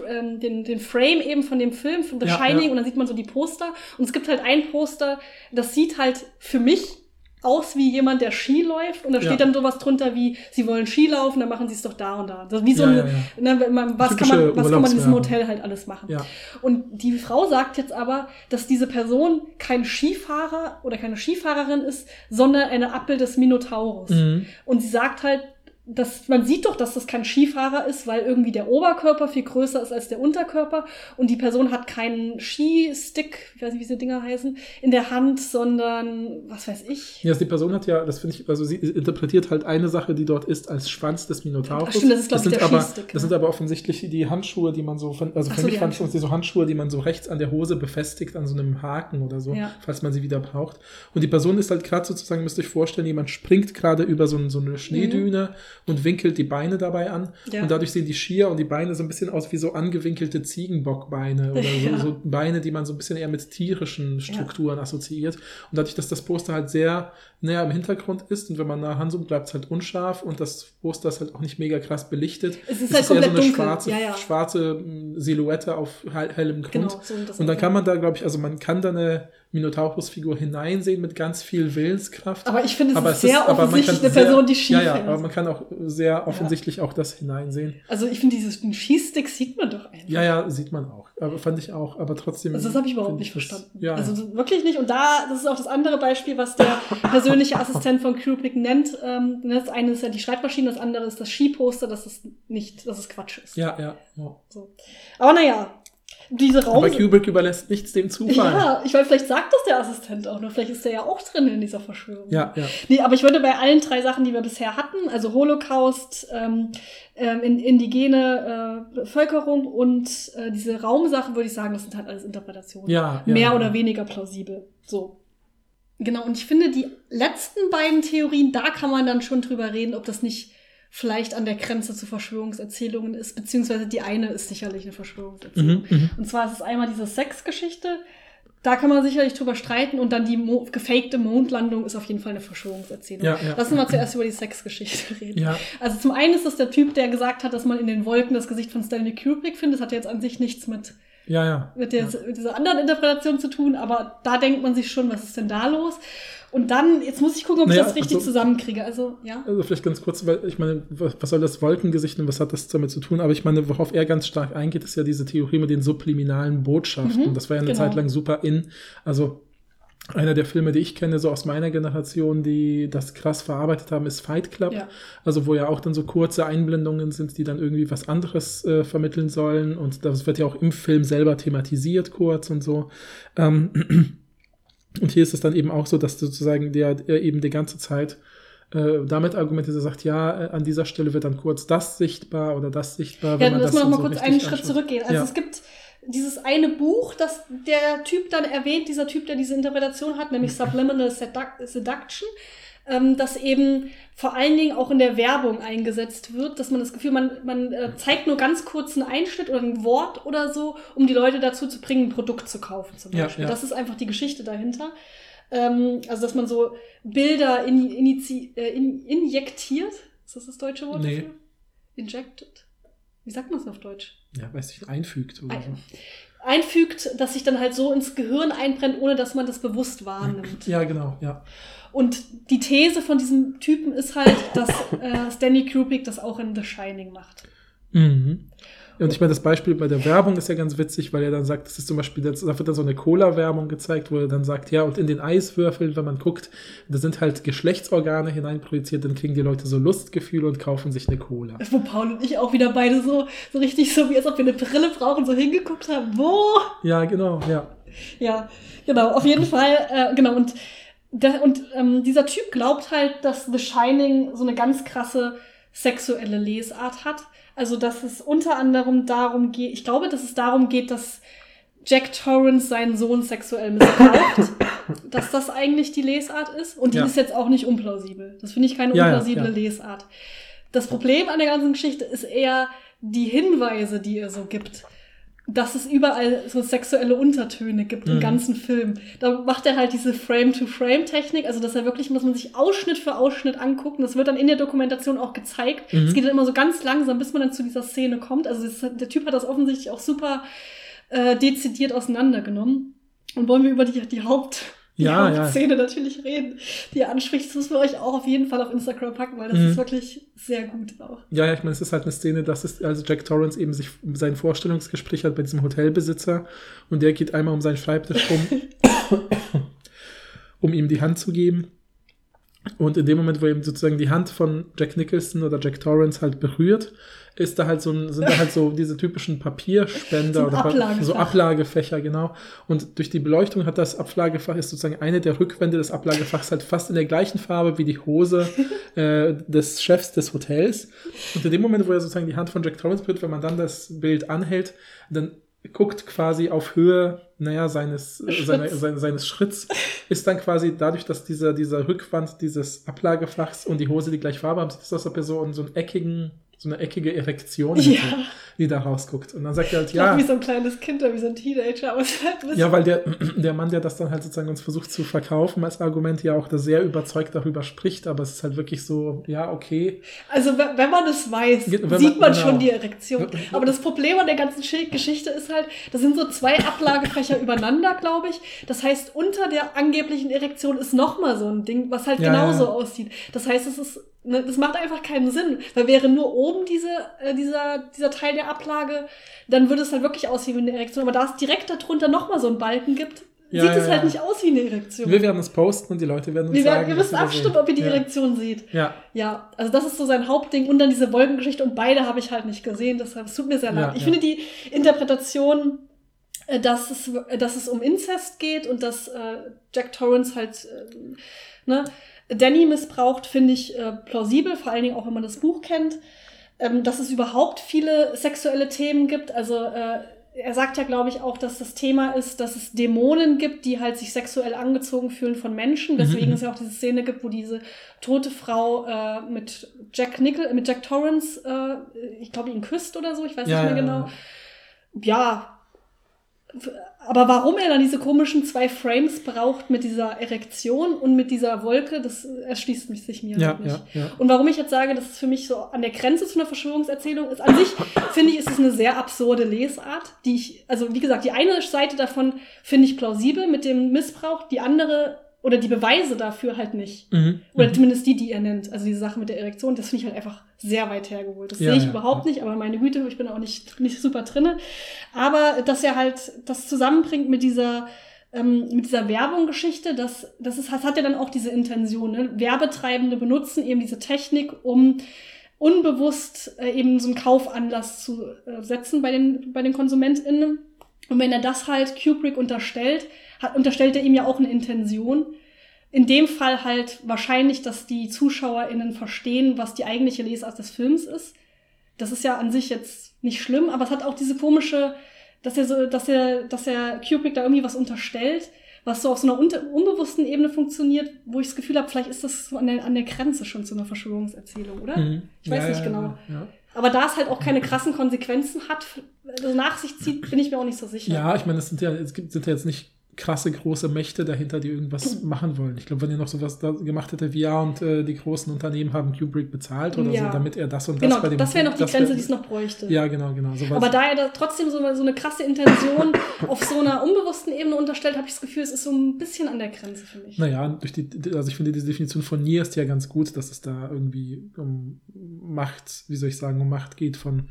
ähm, den, den Frame eben von dem Film, von The Ja, Shining, ja. und dann sieht man so die Poster. Und es gibt halt ein Poster, das sieht halt für mich aus wie jemand, der Ski läuft. Und da Ja. steht dann sowas drunter wie, sie wollen Ski laufen, dann machen sie es doch da und da. Das, wie so Ja, eine, ja, ja. Ne, was, kann man, was kann man in diesem. Hotel halt alles machen. Ja. Und die Frau sagt jetzt aber, dass diese Person kein Skifahrer oder keine Skifahrerin ist, sondern eine Abbild des Minotaurus. Mhm. Und sie sagt halt, dass man sieht doch, dass das kein Skifahrer ist, weil irgendwie der Oberkörper viel größer ist als der Unterkörper und die Person hat keinen Skistick, ich weiß nicht, wie diese Dinger heißen, in der Hand, sondern was weiß ich. Ja, also die Person hat ja, das finde ich, also sie interpretiert halt eine Sache, die dort ist, als Schwanz des Minotaurus. Ach stimmt, das ist, glaub ich, sind der aber, Skistick, Das ne? sind aber offensichtlich die Handschuhe, die man so, von, also für so, mich die fand ich Handschuhe. so Handschuhe, die man so rechts an der Hose befestigt, an so einem Haken oder so, Ja. falls man sie wieder braucht. Und die Person ist halt gerade sozusagen, müsst ihr euch vorstellen, jemand springt gerade über so, ein- so eine Schneedüne und winkelt die Beine dabei an. Ja. Und dadurch sehen die Skier und die Beine so ein bisschen aus wie so angewinkelte Ziegenbockbeine oder so, Ja. so Beine, die man so ein bisschen eher mit tierischen Strukturen assoziiert. Und dadurch, dass das Poster halt sehr näher im Hintergrund ist und wenn man nah ranzoomt, bleibt es halt unscharf und das Poster ist halt auch nicht mega krass belichtet. Es ist Es halt eher so komplett eine dunkel. schwarze, Ja, ja. schwarze mm, Silhouette auf hell- hellem Grund. Genau, so Und dann kann man da, glaube ich, also man kann da eine Minotaurus-Figur hineinsehen mit ganz viel Willenskraft. Aber ich finde, es Aber ist sehr aber man offensichtlich eine Person, die sehr, Ski Ja, ja, aber man kann auch sehr offensichtlich auch das hineinsehen. Also ich finde, dieses den Skistick sieht man doch einfach. Ja, ja, sieht man auch. Aber fand ich auch. Aber trotzdem. Also das habe ich überhaupt nicht das- verstanden. Ja, Also wirklich nicht. Und da, das ist auch das andere Beispiel, was der persönliche Assistent von Kubrick nennt. Ähm, das eine ist ja die Schreibmaschine, das andere ist das Skiposter, dass es nicht, dass es Quatsch ist. ja, ja. ja. So. Aber naja, diese Raum. Aber Kubrick überlässt nichts dem Zufall. ja, ich weiß, vielleicht sagt das der Assistent auch nur. Vielleicht ist der ja auch drin in dieser Verschwörung. ja, ja. Nee, aber ich würde bei allen drei Sachen, die wir bisher hatten, also Holocaust, ähm, ähm, in, indigene äh, Bevölkerung und äh, diese Raumsache, würde ich sagen, das sind halt alles Interpretationen. Ja, ja, Mehr ja. oder weniger plausibel. So. Genau, und ich finde, die letzten beiden Theorien, da kann man dann schon drüber reden, ob das nicht vielleicht an der Grenze zu Verschwörungserzählungen ist, beziehungsweise die eine ist sicherlich eine Verschwörungserzählung. Mhm, mhm. Und zwar ist es einmal diese Sexgeschichte. Da kann man sicherlich drüber streiten und dann die mo gefakte Mondlandung ist auf jeden Fall eine Verschwörungserzählung. Ja, ja. Lassen wir mal zuerst über die Sexgeschichte reden. Ja. Also zum einen ist es der Typ, der gesagt hat, dass man in den Wolken das Gesicht von Stanley Kubrick findet. Das hat jetzt an sich nichts mit, Ja, ja. mit, der, mit dieser anderen Interpretation zu tun, aber da denkt man sich schon, was ist denn da los? Und dann, jetzt muss ich gucken, ob ich Naja, das richtig also- zusammenkriege. Also, ja. Also vielleicht ganz kurz, weil ich meine, was was soll das Wolkengesicht und was hat das damit zu tun? Aber ich meine, worauf er ganz stark eingeht, ist ja diese Theorie mit den subliminalen Botschaften. Mhm, das war ja eine genau. Zeit lang super in. Also einer der Filme, die ich kenne, so aus meiner Generation, die das krass verarbeitet haben, ist Fight Club. Ja. Also wo ja auch dann so kurze Einblendungen sind, die dann irgendwie was anderes äh, vermitteln sollen. Und das wird ja auch im Film selber thematisiert, kurz und so. Ähm, und hier ist es dann eben auch so, dass sozusagen der, der eben die ganze Zeit äh, damit argumentiert, er sagt, ja, äh, an dieser Stelle wird dann kurz das sichtbar oder das sichtbar. Ja, wenn man lass das mal noch dann mal so kurz einen Schritt zurückgehen. Also Ja. es gibt dieses eine Buch, das der Typ dann erwähnt, dieser Typ, der diese Interpretation hat, nämlich Subliminal Seduc- Seduction, ähm, das eben vor allen Dingen auch in der Werbung eingesetzt wird, dass man das Gefühl, man, man äh, zeigt nur ganz kurz einen Einschnitt oder ein Wort oder so, um die Leute dazu zu bringen, ein Produkt zu kaufen zum Ja, Beispiel. ja. Das ist einfach die Geschichte dahinter. Ähm, also, dass man so Bilder in, inizi, äh, in, injektiert. Ist das das deutsche Wort Nee. dafür? Injected. Wie sagt man es auf Deutsch? Ja, weiß ich, einfügt oder so. Ein, einfügt, dass sich dann halt so ins Gehirn einbrennt, ohne dass man das bewusst wahrnimmt. Ja, genau, ja. Und die These von diesem Typen ist halt, dass äh, Stanley Kubrick das auch in The Shining macht. Mhm. Und ich meine, das Beispiel bei der Werbung ist ja ganz witzig, weil er dann sagt, das ist zum Beispiel, da wird dann so eine Cola-Werbung gezeigt, wo er dann sagt, ja, und in den Eiswürfeln, wenn man guckt, da sind halt Geschlechtsorgane hineinprojiziert, dann kriegen die Leute so Lustgefühle und kaufen sich eine Cola. Wo Paul und ich auch wieder beide so, so richtig so, wie als ob wir eine Brille brauchen, so hingeguckt haben. Wo? Ja, genau, ja. Ja, genau, auf jeden Fall, äh, genau, und, der, und ähm, dieser Typ glaubt halt, dass The Shining so eine ganz krasse sexuelle Lesart hat. Also, dass es unter anderem darum geht, ich glaube, dass es darum geht, dass Jack Torrance seinen Sohn sexuell missbraucht, dass das eigentlich die Lesart ist. Und die Ja. ist jetzt auch nicht unplausibel. Das finde ich keine Ja, unplausible ja. Lesart. Das Problem an der ganzen Geschichte ist eher die Hinweise, die er so gibt. Dass es überall so sexuelle Untertöne gibt im Mhm. ganzen Film. Da macht er halt diese Frame-to-Frame-Technik, also dass er wirklich, muss man sich Ausschnitt für Ausschnitt angucken. Das wird dann in der Dokumentation auch gezeigt. Mhm. Es geht dann immer so ganz langsam, bis man dann zu dieser Szene kommt. Also das, der Typ hat das offensichtlich auch super äh, dezidiert auseinandergenommen. Und wollen wir über die, die Haupt die Ja, ja. Hauptszene natürlich reden, die er anspricht. Das müssen wir euch auch auf jeden Fall auf Instagram packen, weil das Mhm. ist wirklich sehr gut auch. Ja, ja, ich meine, es ist halt eine Szene, dass es, also Jack Torrance eben sich sein Vorstellungsgespräch hat bei diesem Hotelbesitzer und der geht einmal um seinen Schreibtisch rum, um ihm die Hand zu geben. Und in dem Moment, wo eben sozusagen die Hand von Jack Nicholson oder Jack Torrance halt berührt, ist da halt so ein, sind da halt so diese typischen Papierspender So oder Ablagefach. so Ablagefächer, genau. Und durch die Beleuchtung hat das Ablagefach, ist sozusagen eine der Rückwände des Ablagefachs halt fast in der gleichen Farbe wie die Hose äh, des Chefs des Hotels. Und in dem Moment, wo er sozusagen die Hand von Jack Torrance berührt, wenn man dann das Bild anhält, dann guckt quasi auf Höhe, naja, seines, Schritts. seiner, seines, seines Schritts, ist dann quasi dadurch, dass dieser, dieser Rückwand dieses Ablagefachs und die Hose die gleiche Farbe haben, aus, als ob er so, so einen eckigen, so eine eckige Erektion Ja. die da rausguckt. Und dann sagt er halt, Ja. ja, Wie so ein kleines Kind oder wie so ein Teenager, halt ja, weil der, der Mann, der das dann halt sozusagen uns versucht zu verkaufen als Argument, ja auch da sehr überzeugt darüber spricht, aber es ist halt wirklich so, ja, okay. Also wenn man es weiß, Ge- man- sieht man genau. schon die Erektion. Aber das Problem an der ganzen Schi- Geschichte ist halt, das sind so zwei Ablagefächer übereinander, glaube ich. Das heißt, unter der angeblichen Erektion ist noch mal so ein Ding, was halt Ja, genauso ja. aussieht. Das heißt, es ist, das macht einfach keinen Sinn, weil wäre nur oben diese, äh, dieser, dieser Teil der Ablage, dann würde es halt wirklich aussehen wie eine Erektion. Aber da es direkt darunter noch mal so einen Balken gibt, Ja, sieht ja, es halt ja. nicht aus wie eine Erektion. Wir werden es posten und die Leute werden uns Wir sagen. sie da abstimmen, ob ihr die. Erektion seht. Ja, Ja, also das ist so sein Hauptding und dann diese Wolkengeschichte und beide habe ich halt nicht gesehen, deshalb es tut mir sehr leid. Ich finde die Interpretation, äh, dass es, äh, dass es um Inzest geht und dass äh, Jack Torrance halt äh, ne, Danny missbraucht, finde ich äh, plausibel, vor allen Dingen auch, wenn man das Buch kennt. Ähm, dass es überhaupt viele sexuelle Themen gibt, also äh, er sagt ja, glaube ich, auch, dass das Thema ist, dass es Dämonen gibt, die halt sich sexuell angezogen fühlen von Menschen. Deswegen Mhm. es ja auch diese Szene gibt, wo diese tote Frau äh, mit Jack Nickel, mit Jack Torrance, äh, ich glaube, ihn küsst oder so, ich weiß Ja, nicht mehr ja, genau. Ja. Aber warum er dann diese komischen zwei Frames braucht mit dieser Erektion und mit dieser Wolke, das erschließt mich sich mir ja, nicht. ja, ja. Und warum ich jetzt sage, dass es für mich so an der Grenze zu einer Verschwörungserzählung ist, an sich finde ich, ist es eine sehr absurde Lesart, die ich, also wie gesagt, die eine Seite davon finde ich plausibel mit dem Missbrauch, die andere oder die Beweise dafür halt nicht. Mhm. Oder mhm. zumindest die, die er nennt. Also diese Sache mit der Erektion, das finde ich halt einfach sehr weit hergeholt. Das Ja, sehe ich ja, überhaupt ja. nicht, aber meine Güte, ich bin auch nicht, nicht super drinne. Aber dass er halt das zusammenbringt mit dieser, ähm, mit dieser Werbung-Geschichte, das, das, ist, das hat ja dann auch diese Intention. Ne? Werbetreibende benutzen eben diese Technik, um unbewusst äh, eben so einen Kaufanlass zu äh, setzen bei den, bei den KonsumentInnen. Und wenn er das halt Kubrick unterstellt, hat, unterstellt er ihm ja auch eine Intention. In dem Fall halt wahrscheinlich, dass die ZuschauerInnen verstehen, was die eigentliche Lesart des Films ist. Das ist ja an sich jetzt nicht schlimm, aber es hat auch diese komische, dass er so, dass er, dass er Kubrick da irgendwie was unterstellt, was so auf so einer unter, unbewussten Ebene funktioniert, wo ich das Gefühl habe, vielleicht ist das so an der, an der Grenze schon zu einer Verschwörungserzählung, oder? Mhm. Ich weiß Ja, nicht ja, genau. Ja, ja. Aber da es halt auch keine krassen Konsequenzen hat, also nach sich zieht, bin ich mir auch nicht so sicher. Ja, ich meine, es sind ja, es gibt, sind ja jetzt nicht krasse große Mächte dahinter, die irgendwas machen wollen. Ich glaube, wenn ihr noch sowas da gemacht hätte wie ja und äh, die großen Unternehmen haben Kubrick bezahlt oder Ja. so, damit er das und das Genau, bei dem das wäre noch die Grenze, die es noch bräuchte. Ja, genau, genau. Sowas. Aber da er da trotzdem so, so eine krasse Intention auf so einer unbewussten Ebene unterstellt, habe ich das Gefühl, es ist so ein bisschen an der Grenze für mich. Naja, durch die, also ich finde diese Definition von Nier ist ja ganz gut, dass es da irgendwie um Macht, wie soll ich sagen, um Macht geht von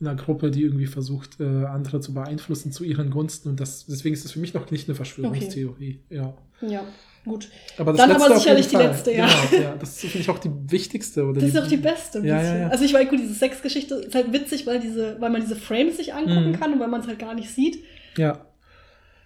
einer Gruppe, die irgendwie versucht, äh, andere zu beeinflussen zu ihren Gunsten. Und das, deswegen ist das für mich noch nicht eine Verschwörungstheorie. Ja. Ja, gut. Aber das Dann letzte aber sicherlich die letzte, ja. Genau, ja. Das finde ich auch die wichtigste. Oder Das ist auch die beste. Ja, ja, ja. Also ich weiß, gut, diese Sexgeschichte ist halt witzig, weil, diese, weil man diese Frames sich angucken Mhm. kann und weil man es halt gar nicht sieht. Ja,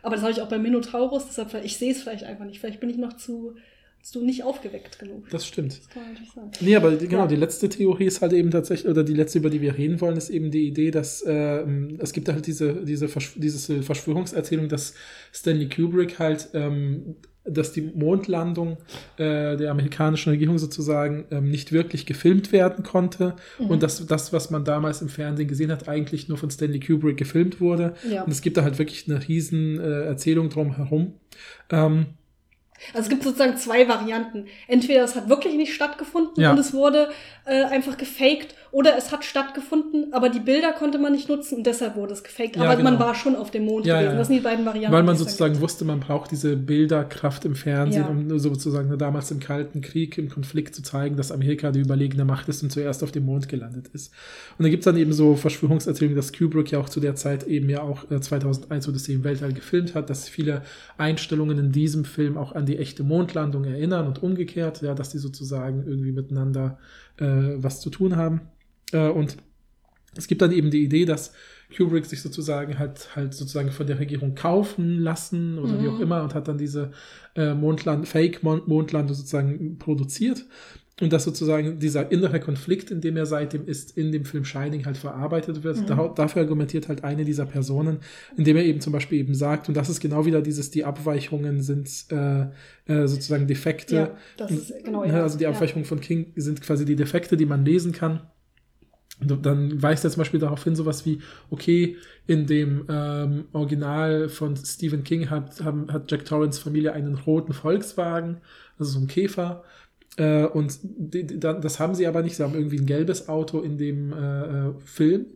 Aber das habe ich auch bei Minotaurus, deshalb, ich sehe es vielleicht einfach nicht. Vielleicht bin ich noch zu, zu nicht aufgeweckt genug. das stimmt. Das kann man natürlich sagen. Nee, aber die, genau, Ja. die letzte Theorie ist halt eben tatsächlich, oder die letzte, über die wir reden wollen, ist eben die Idee, dass ähm, es gibt halt diese, diese, Versch diese Verschwörungserzählung, dass Stanley Kubrick halt, ähm, dass die Mondlandung äh, der amerikanischen Regierung sozusagen ähm, nicht wirklich gefilmt werden konnte Mhm. und dass das, was man damals im Fernsehen gesehen hat, eigentlich nur von Stanley Kubrick gefilmt wurde. Ja. Und es gibt da halt wirklich eine riesen äh, Erzählung drum herum. Ähm, Also es gibt sozusagen zwei Varianten. Entweder es hat wirklich nicht stattgefunden Ja. und es wurde äh, einfach gefaked oder es hat stattgefunden, aber die Bilder konnte man nicht nutzen und deshalb wurde es gefaked. Ja, aber genau. man war schon auf dem Mond Ja, gewesen. Das sind die beiden Varianten. Weil man sozusagen wusste, man braucht diese Bilderkraft im Fernsehen, um sozusagen damals im Kalten Krieg, im Konflikt zu zeigen, dass Amerika die überlegene Macht ist und zuerst auf dem Mond gelandet ist. Und da gibt es dann eben so Verschwörungserzählungen, dass Kubrick ja auch zu der Zeit eben ja auch äh, 2001 Odyssee im Weltall gefilmt hat, dass viele Einstellungen in diesem Film auch an die echte Mondlandung erinnern und umgekehrt, ja, dass die sozusagen irgendwie miteinander äh, was zu tun haben. Äh, und es gibt dann eben die Idee, dass Kubrick sich sozusagen halt halt sozusagen von der Regierung kaufen lassen oder wie Mhm. auch immer und hat dann diese äh, Mondland Fake Mon Mondlandung sozusagen produziert und dass sozusagen dieser innere Konflikt, in dem er seitdem ist, in dem Film Shining halt verarbeitet wird. Mhm. Da, dafür argumentiert halt eine dieser Personen, indem er eben zum Beispiel eben sagt und das ist genau wieder dieses die Abweichungen sind äh, äh, sozusagen Defekte. Ja, das ist genau. Ja, Ja. also die Ja. Abweichungen von King sind quasi die Defekte, die man lesen kann. Und dann weist er zum Beispiel darauf hin, sowas wie, okay, in dem ähm, Original von Stephen King hat, haben, hat Jack Torrance Familie einen roten Volkswagen, also so ein Käfer. Äh, und die, die, das haben sie aber nicht. Sie haben irgendwie ein gelbes Auto in dem äh, äh, Film.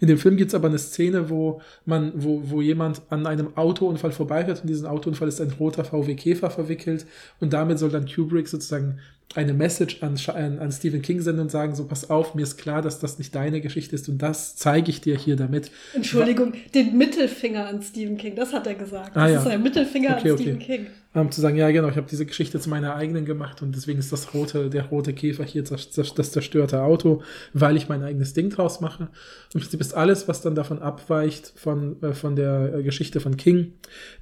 In dem Film gibt es aber eine Szene, wo man, wo, wo jemand an einem Autounfall vorbeifährt und diesen Autounfall ist ein roter VW Käfer verwickelt und damit soll dann Kubrick sozusagen eine Message an, an, Stephen King senden und sagen, so pass auf, mir ist klar, dass das nicht deine Geschichte ist und das zeige ich dir hier damit. Entschuldigung, den Mittelfinger an Stephen King, das hat er gesagt. Ah, das ja. ist ein Mittelfinger Okay, an okay. Stephen King. Ähm, zu sagen, ja genau, ich habe diese Geschichte zu meiner eigenen gemacht und deswegen ist das rote, der rote Käfer hier das zerstörte Auto, weil ich mein eigenes Ding draus mache. Im Prinzip ist alles, was dann davon abweicht von, äh, von der äh, Geschichte von King,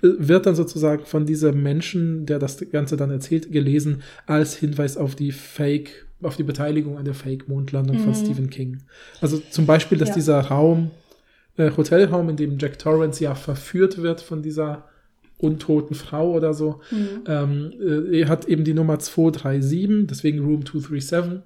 äh, wird dann sozusagen von diesem Menschen, der das Ganze dann erzählt, gelesen als Hinweis auf die Fake, auf die Beteiligung an der Fake-Mondlandung von Mhm. Stephen King. Also zum Beispiel, dass Ja. dieser Raum, äh, Hotelraum, in dem Jack Torrance ja verführt wird von dieser untoten Frau oder so, Mhm. ähm, äh, er hat eben die Nummer 237, deswegen Room 237.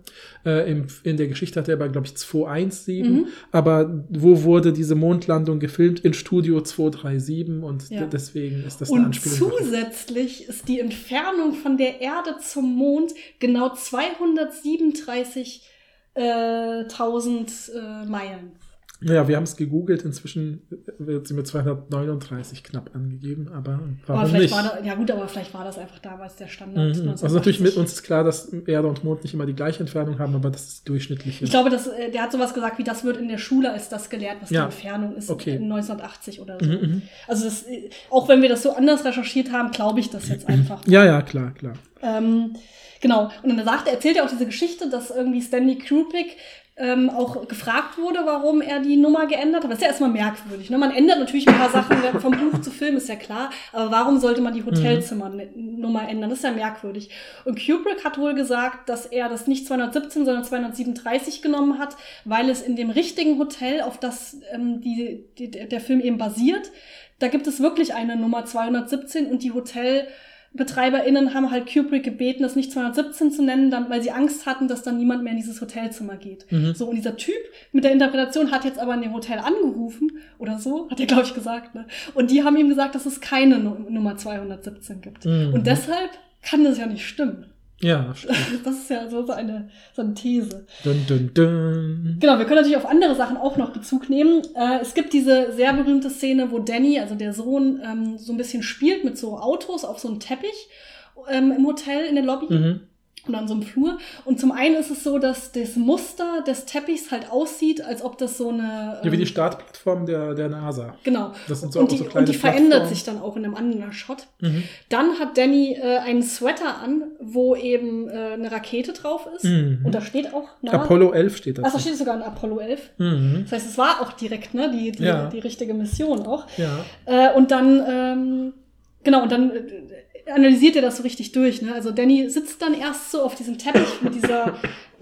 Äh, im, in der Geschichte hat er aber, glaube ich, 217. Mhm. Aber wo wurde diese Mondlandung gefilmt? In Studio 237 und Ja. de- deswegen ist das eine Und Anspielung. zusätzlich ist die Entfernung von der Erde zum Mond genau 237.000 äh, 1000, äh, Meilen. Ja, wir haben es gegoogelt. Inzwischen wird sie mit 239 knapp angegeben, aber warum aber nicht? war ja gut, aber vielleicht war das einfach damals der Standard. Mhm. Also natürlich mit 1980. uns ist klar, dass Erde und Mond nicht immer die gleiche Entfernung haben, aber das ist durchschnittlich. Ich glaube, das, äh, der hat sowas gesagt, wie das wird in der Schule als das gelehrt, was Ja. die Entfernung ist Okay. in 1980 oder so. Mhm, mhm. Also das, äh, auch wenn wir das so anders recherchiert haben, glaube ich das jetzt einfach. Ja, ja, klar, klar. Ähm, genau. Und dann sagt er, erzählt er auch diese Geschichte, dass irgendwie Stanley Kubrick ähm, auch gefragt wurde, warum er die Nummer geändert hat. Das ist ja erstmal merkwürdig. Ne? Man ändert natürlich ein paar Sachen vom Buch zu Film, ist ja klar. Aber warum sollte man die Hotelzimmernummer ändern? Das ist ja merkwürdig. Und Kubrick hat wohl gesagt, dass er das nicht 217, sondern 237 genommen hat, weil es in dem richtigen Hotel, auf das ähm, die, die, der Film eben basiert, da gibt es wirklich eine Nummer 217 und die Hotel BetreiberInnen haben halt Kubrick gebeten, das nicht 217 zu nennen, dann, weil sie Angst hatten, dass dann niemand mehr in dieses Hotelzimmer geht. Mhm. So, und dieser Typ mit der Interpretation hat jetzt aber in dem Hotel angerufen oder so, hat er, glaube ich, gesagt. Ne? Und die haben ihm gesagt, dass es keine Nu- Nummer 217 gibt. Mhm. Und deshalb kann das ja nicht stimmen. Ja, stimmt. Das ist ja so so eine, so eine These. dun, dun, dun. Genau, wir können natürlich auf andere Sachen auch noch Bezug nehmen. Äh, es gibt diese sehr berühmte Szene, wo Danny, also der Sohn, ähm, so ein bisschen spielt mit so Autos auf so einem Teppich ähm, im Hotel in der Lobby Mhm. Und an so einem Flur. Und zum einen ist es so, dass das Muster des Teppichs halt aussieht, als ob das so eine. Ja, wie die ähm, Staatsplattform der, der NASA. Genau. Das sind so und die, so kleine und die verändert sich dann auch in einem anderen Shot. Mhm. Dann hat Danny äh, einen Sweater an, wo eben äh, eine Rakete drauf ist. Mhm. Und da steht auch nah. Apollo 11 steht da. Achso, steht sogar in Apollo 11. Mhm. Das heißt, es war auch direkt, ne, die, die, Ja. die richtige Mission auch. Ja. Äh, und dann, ähm, genau, und dann äh, analysiert er das so richtig durch. Ne? Also Danny sitzt dann erst so auf diesem Teppich mit dieser,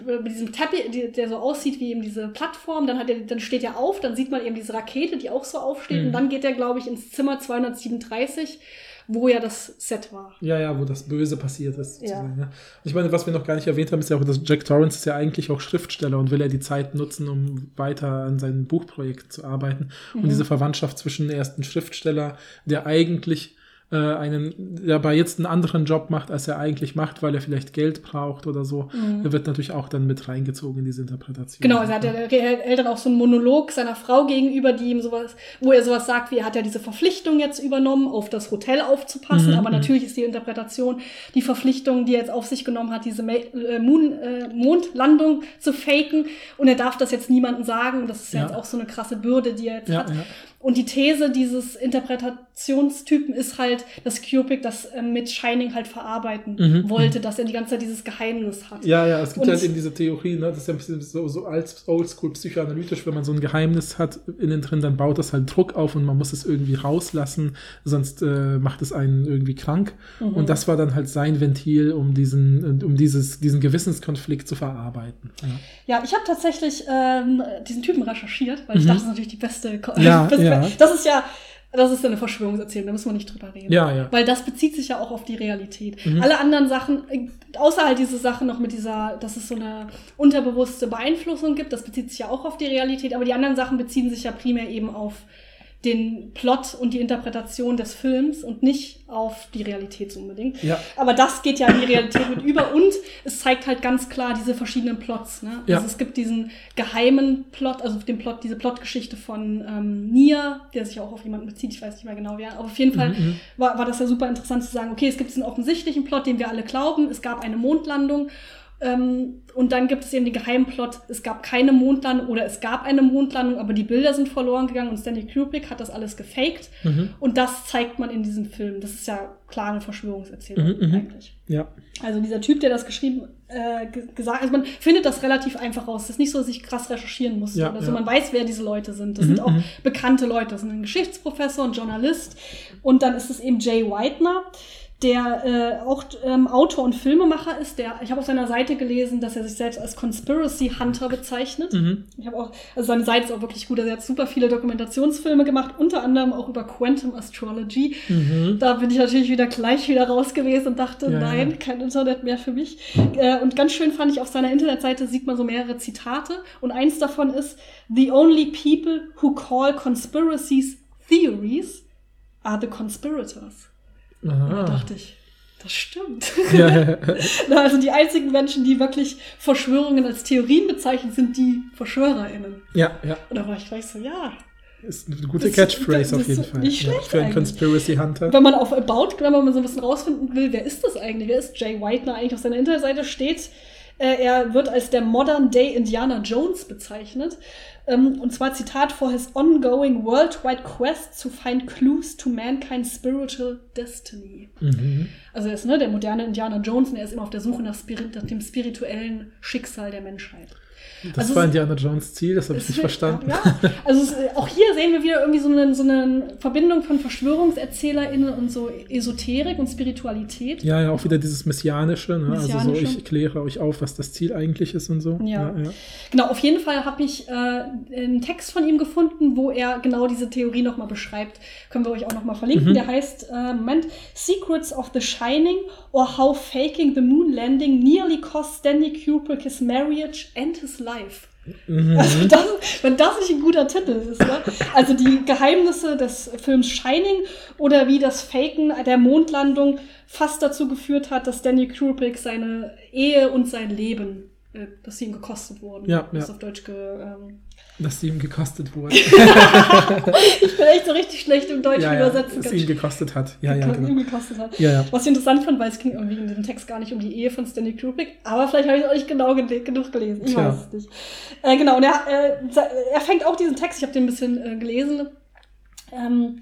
äh, mit diesem Teppich, der so aussieht wie eben diese Plattform. Dann hat er, dann steht er auf, dann sieht man eben diese Rakete, die auch so aufsteht. Mhm. Und dann geht er, glaube ich, ins Zimmer 237, wo ja das Set war. Ja, ja, wo das Böse passiert ist. Ja. ne? Und ich meine, was wir noch gar nicht erwähnt haben, ist ja auch, dass Jack Torrance ist ja eigentlich auch Schriftsteller und will er die Zeit nutzen, um weiter an seinem Buchprojekt zu arbeiten. Mhm. Und diese Verwandtschaft zwischen ersten Schriftsteller, der eigentlich äh, einen, der aber jetzt einen anderen Job macht, als er eigentlich macht, weil er vielleicht Geld braucht oder so, der wird natürlich auch dann mit reingezogen in diese Interpretation. Genau, also er hat ja dann auch so einen Monolog seiner Frau gegenüber, die ihm sowas, wo er sowas sagt, wie er hat ja diese Verpflichtung jetzt übernommen, auf das Hotel aufzupassen, Mhm, aber mhm. natürlich ist die Interpretation die Verpflichtung, die er jetzt auf sich genommen hat, diese Ma äh, Moon, äh, Mondlandung zu faken und er darf das jetzt niemandem sagen und das ist Ja. jetzt auch so eine krasse Bürde, die er jetzt Ja, hat. ja. Und die These dieses Interpretationstypen ist halt, dass Kubrick das äh, mit Shining halt verarbeiten Mhm, wollte, dass er die ganze Zeit dieses Geheimnis hat. Ja, ja, es gibt Und- halt eben diese Theorie, ne, das ist ja ein bisschen so, so als oldschool psychoanalytisch, wenn man so ein Geheimnis hat innen drin, dann baut das halt Druck auf und man muss es irgendwie rauslassen, sonst äh, macht es einen irgendwie krank. Mhm. Und das war dann halt sein Ventil, um diesen, um dieses, diesen Gewissenskonflikt zu verarbeiten. Ja. Ja, ich habe tatsächlich ähm, diesen Typen recherchiert, weil ich Mhm. dachte, das ist natürlich die beste. Ja, das, ja. Das ist ja, das ist eine Verschwörungserzählung, da müssen wir nicht drüber reden. Ja, ja. Weil das bezieht sich ja auch auf die Realität. Mhm. Alle anderen Sachen, äh, außer halt diese Sache noch mit dieser, dass es so eine unterbewusste Beeinflussung gibt, das bezieht sich ja auch auf die Realität, aber die anderen Sachen beziehen sich ja primär eben auf den Plot und die Interpretation des Films und nicht auf die Realität so unbedingt. Ja. Aber das geht ja in die Realität mit über und es zeigt halt ganz klar diese verschiedenen Plots. Ne? Ja. Also es gibt diesen geheimen Plot, also den Plot, diese Plotgeschichte von ähm, Nia, der sich auch auf jemanden bezieht, ich weiß nicht mehr genau wer, aber auf jeden Fall Mhm, war, war das ja super interessant zu sagen, okay, es gibt diesen offensichtlichen Plot, den wir alle glauben, es gab eine Mondlandung ähm, und dann gibt es eben den geheimen Plot, es gab keine Mondlandung oder es gab eine Mondlandung, aber die Bilder sind verloren gegangen und Stanley Kubrick hat das alles gefaked Mhm. und das zeigt man in diesem Film. Das ist ja klar eine Verschwörungserzählung Mhm, mhm. eigentlich. Ja. Also dieser Typ, der das geschrieben, äh, ge- gesagt, also man findet das relativ einfach raus. Es ist nicht so, dass ich krass recherchieren musste. Ja, oder so. ja. Man weiß, wer diese Leute sind. Das Mhm, sind auch mhm. bekannte Leute. Das sind ein Geschichtsprofessor, ein Journalist und dann ist es eben Jay Whitener, der äh, auch ähm, Autor und Filmemacher ist. Der, ich habe auf seiner Seite gelesen, dass er sich selbst als Conspiracy Hunter bezeichnet. Mhm. Ich habe auch, also seine Seite ist auch wirklich gut. Also er hat super viele Dokumentationsfilme gemacht, unter anderem auch über Quantum Astrology. Mhm. Da bin ich natürlich wieder gleich wieder raus gewesen und dachte, Ja, nein, ja. kein Internet mehr für mich. Äh, und ganz schön fand ich, auf seiner Internetseite sieht man so mehrere Zitate. Und eins davon ist, The only people who call conspiracies theories are the conspirators. Und da dachte ich, das stimmt. Ja, ja, ja. Na, also die einzigen Menschen, die wirklich Verschwörungen als Theorien bezeichnen, sind die VerschwörerInnen. ja, ja. Und da war ich gleich so, ja. Ist eine gute Das- Catchphrase das auf jeden Fall. nicht ja, schlecht für einen eigentlich. Conspiracy Hunter. Wenn man auf About, wenn man so ein bisschen rausfinden will, wer ist das eigentlich? Wer ist Jay Whitener eigentlich auf seiner Internetseite steht? Äh, er wird als der Modern Day Indiana Jones bezeichnet. Ähm, und zwar Zitat for his ongoing worldwide quest to find clues to mankind's spiritual destiny. Mhm. Also er ist ne, der moderne Indiana Jones und er ist immer auf der Suche nach, Spirit, nach dem spirituellen Schicksal der Menschheit. Das Also war Indiana Jones Ziel, das habe ich nicht verstanden. Ja, also es, auch hier sehen wir wieder irgendwie so eine, so eine Verbindung von VerschwörungserzählerInnen und so Esoterik und Spiritualität. Ja, ja, auch wieder dieses Messianische, ne? Also so, Messianische. ich kläre euch auf, was das Ziel eigentlich ist und so. Ja. ja. Genau, auf jeden Fall habe ich äh, einen Text von ihm gefunden, wo er genau diese Theorie nochmal beschreibt. Können wir euch auch nochmal verlinken. Mhm. Der heißt, äh, Moment, Secrets of the Shining or How Faking the Moon Landing Nearly Cost Stanley Kubrick his marriage and his life. Mhm. Also das, wenn das nicht ein guter Titel ist, ne? Also die Geheimnisse des Films Shining oder wie das Faken der Mondlandung fast dazu geführt hat, dass Danny Kubrick seine Ehe und sein Leben, äh, dass sie ihm gekostet wurden. Ja, Das ist ja. auf Deutsch ge, ähm, Dass sie ihm gekostet wurde. Ich bin echt so richtig schlecht im Deutschen ja, ja, übersetzen. dass ihn gekostet hat. Ja, ja, genau. gekostet hat. Ja, ja. Was ich interessant fand, weil es ging irgendwie in diesem Text gar nicht um die Ehe von Stanley Kubrick, aber vielleicht habe ich es auch nicht genau gele genug gelesen. Ich Tja. weiß es nicht. Äh, genau, und er, äh, er fängt auch diesen Text, ich habe den ein bisschen äh, gelesen, ähm,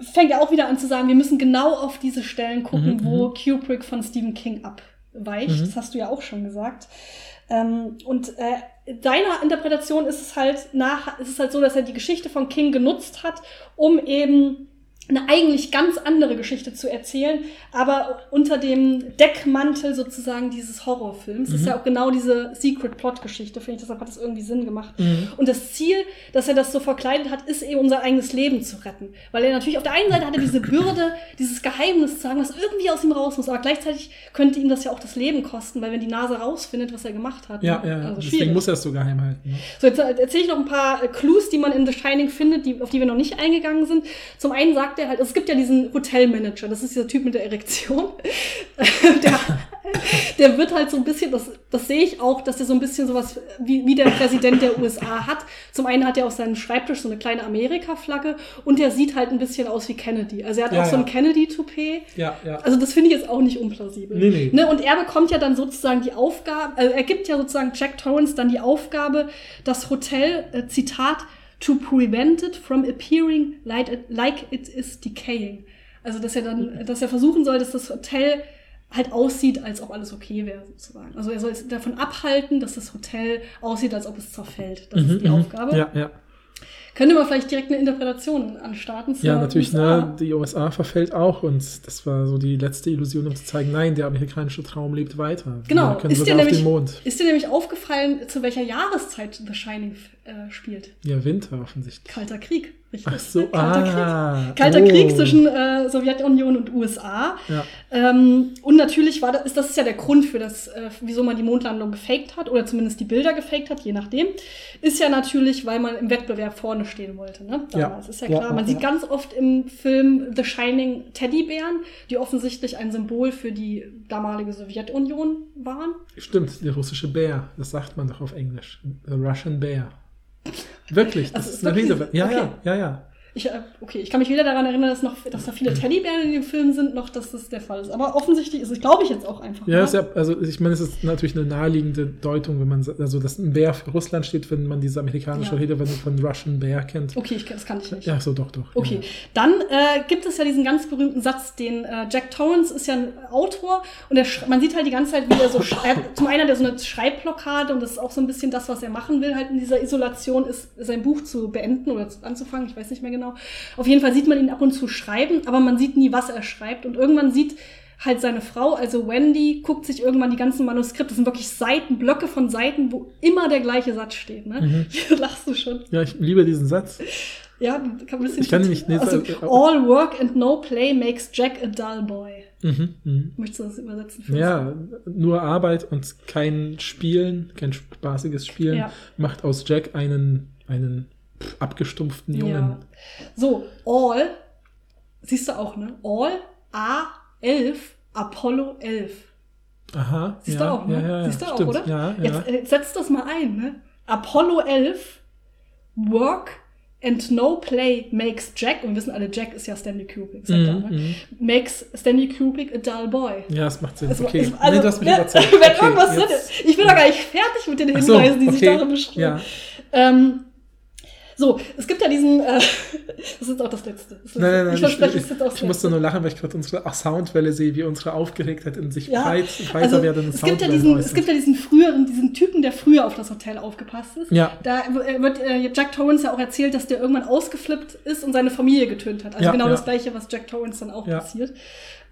fängt er auch wieder an zu sagen, wir müssen genau auf diese Stellen gucken, Mhm, wo Kubrick von Stephen King abweicht. Mhm. Das hast du ja auch schon gesagt. Ähm, und äh, deiner Interpretation ist es halt nach, ist es halt so, dass er die Geschichte von King genutzt hat, um eben eine eigentlich ganz andere Geschichte zu erzählen, aber unter dem Deckmantel sozusagen dieses Horrorfilms. Das ist Mhm. ja auch genau diese Secret-Plot-Geschichte, finde ich, deshalb hat das irgendwie Sinn gemacht. Mhm. Und das Ziel, dass er das so verkleidet hat, ist eben unser eigenes Leben zu retten. Weil er natürlich auf der einen Seite hat er diese Bürde, dieses Geheimnis zu sagen, was irgendwie aus ihm raus muss, aber gleichzeitig könnte ihm das ja auch das Leben kosten, weil wenn die Nase rausfindet, was er gemacht hat. Ja, ne? ja, also deswegen schwierig. muss er es so geheim halten. Ne? So, jetzt äh, erzähle ich noch ein paar Clues, die man in The Shining findet, die, auf die wir noch nicht eingegangen sind. Zum einen sagt er halt, es gibt ja diesen Hotelmanager, das ist dieser Typ mit der Erektion. der, der wird halt so ein bisschen, das, das sehe ich auch, dass der so ein bisschen sowas wie, wie der Präsident der USA hat. Zum einen hat er auf seinem Schreibtisch so eine kleine Amerika-Flagge und der sieht halt ein bisschen aus wie Kennedy. Also er hat Ja, auch so ein ja. Kennedy-Toupet. Ja, ja. Also das finde ich jetzt auch nicht unplausibel. Nee, nee. Ne? Und er bekommt ja dann sozusagen die Aufgabe, also er gibt ja sozusagen Jack Torrance dann die Aufgabe, das Hotel, äh, Zitat, to prevent it from appearing like it, like it is decaying. Also dass er dann, dass er versuchen soll, dass das Hotel halt aussieht, als ob alles okay wäre, sozusagen. Also er soll es davon abhalten, dass das Hotel aussieht, als ob es zerfällt. Das ist die Mhm, mhm. Aufgabe. Ja, ja. Könnte man vielleicht direkt eine Interpretation anstarten? Ja, natürlich, USA? ne, die USA verfällt auch und das war so die letzte Illusion, um zu zeigen, nein, der amerikanische Traum lebt weiter. Genau. Ist dir, nämlich, ist dir nämlich aufgefallen, zu welcher Jahreszeit The Shining äh, spielt? Ja, Winter offensichtlich. Kalter Krieg, richtig? Ach so, Kalter ah. Krieg. Kalter oh. Krieg zwischen äh, Sowjetunion und USA. Ja. Ähm, und natürlich war das, ist das ist ja der Grund für das, äh, wieso man die Mondlandung gefaked hat oder zumindest die Bilder gefaked hat, je nachdem. Ist ja natürlich, weil man im Wettbewerb vorne stehen wollte. Ne? Ja. Damals ist ja Ja, klar. ja, man sieht ja. ganz oft im Film The Shining Teddybären, die offensichtlich ein Symbol für die damalige Sowjetunion waren. Stimmt, der russische Bär, das sagt man doch auf Englisch. The Russian Bear. Wirklich, das Also, ist eine wirklich? Rede. Ja, Okay. ja, ja, ja. Ich, äh, okay, ich kann mich weder daran erinnern, dass, noch, dass da viele Teddybären in dem Film sind, noch dass das der Fall ist. Aber offensichtlich ist es, glaube ich, jetzt auch einfach. Ja, ne? ist ja, also ich meine, es ist natürlich eine naheliegende Deutung, wenn man, also dass ein Bär für Russland steht, wenn man diese amerikanische Ja. Rede wenn von Russian Bear kennt. Okay, ich, das kann ich nicht. Ja, so doch, doch. Okay, Ja. dann äh, gibt es ja diesen ganz berühmten Satz, den äh, Jack Torrance ist ja ein Autor und er man sieht halt die ganze Zeit, wie er so sch- er hat, zum einen hat er so eine Schreibblockade und das ist auch so ein bisschen das, was er machen will, halt in dieser Isolation ist, sein Buch zu beenden oder zu, anzufangen, ich weiß nicht mehr genau. Auf jeden Fall sieht man ihn ab und zu schreiben, aber man sieht nie, was er schreibt und irgendwann sieht halt seine Frau, also Wendy, guckt sich irgendwann die ganzen Manuskripte, das sind wirklich Seiten, Blöcke von Seiten, wo immer der gleiche Satz steht, ne? Mhm. Lachst du schon? Ja, ich liebe diesen Satz. Ja, kann ein bisschen Ich kann ihn nicht- nee, also, äh, All work and no play makes Jack a dull boy. Mhm, mhm. Möchtest du das übersetzen? Für Ja, nur Arbeit und kein Spielen, kein spaßiges Spielen Ja. macht aus Jack einen, einen abgestumpften? Jungen. Ja. So, All, siehst du auch, ne? All, A11, Apollo 11. Aha. Siehst ja, du auch, ne? Ja, ja, Siehst du auch, stimmt. oder? Ja, ja. Jetzt äh, setz das mal ein, ne? Apollo 11, work and no play makes Jack, und wir wissen alle, Jack ist ja Stanley Kubrick, sagt er, Mhm, ne? mhm. Makes Stanley Kubrick a dull boy. ja, es macht Sinn. Es- okay. es- also, nee, mich ne. Wenn Okay, irgendwas jetzt- ist. Ich bin doch gar nicht fertig mit den Ach so, Hinweisen, die sich okay. darin beschreiben. Ja. Ähm, So, es gibt ja diesen, äh, das ist auch das Letzte. Das Nein, nein, nein, ich verspreche, ich, es ist auch ich musste nur lachen, weil ich gerade unsere Soundwelle sehe, wie unsere Aufgeregtheit in sich Ja, breit, breiter also, werdende es gibt, ja diesen, es gibt ja diesen früheren, diesen Typen, der früher auf das Hotel aufgepasst ist. Ja. Da wird äh, Jack Torrance ja auch erzählt, dass der irgendwann ausgeflippt ist und seine Familie getötet hat. Also Ja, genau ja. das gleiche, was Jack Torrance dann auch passiert.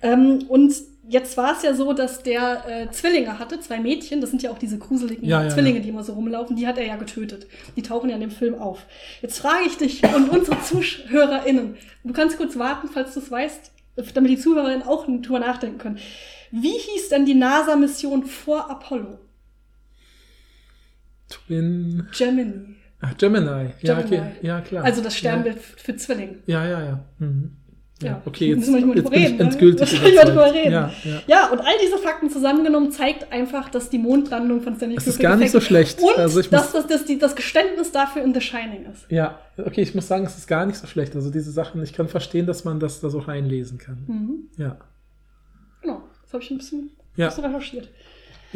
Ähm, und jetzt war es ja so, dass der äh, Zwillinge hatte, zwei Mädchen, das sind ja auch diese gruseligen Ja, ja, Zwillinge, ja. die immer so rumlaufen, die hat er ja getötet. Die tauchen ja in dem Film auf. Jetzt frage ich dich und unsere ZuhörerInnen, du kannst kurz warten, falls du es weißt, damit die ZuhörerInnen auch drüber nachdenken können. Wie hieß denn die NASA-Mission vor Apollo? Twin. Gemini. Ach, Gemini. Ja, Gemini. okay. Ja, klar. Also das Sternbild für Zwilling. Ja, ja, ja. Mhm. Ja, okay, jetzt, Müssen wir nicht mal jetzt drüber bin ich reden, ne? endgültig Müssen wir nicht mal drüber reden. Ja, ja. Ja, und all diese Fakten zusammengenommen zeigt einfach, dass die Mondlandung von Stanley Das ist Kubrick gar nicht so schlecht. Und Also ich dass das, das, die, das Geständnis dafür in The Shining ist. ja, okay, ich muss sagen, es ist gar nicht so schlecht. Also diese Sachen, ich kann verstehen, dass man das da so reinlesen kann. Mhm. Ja. Genau, das habe ich ein bisschen, Ja. ein bisschen recherchiert.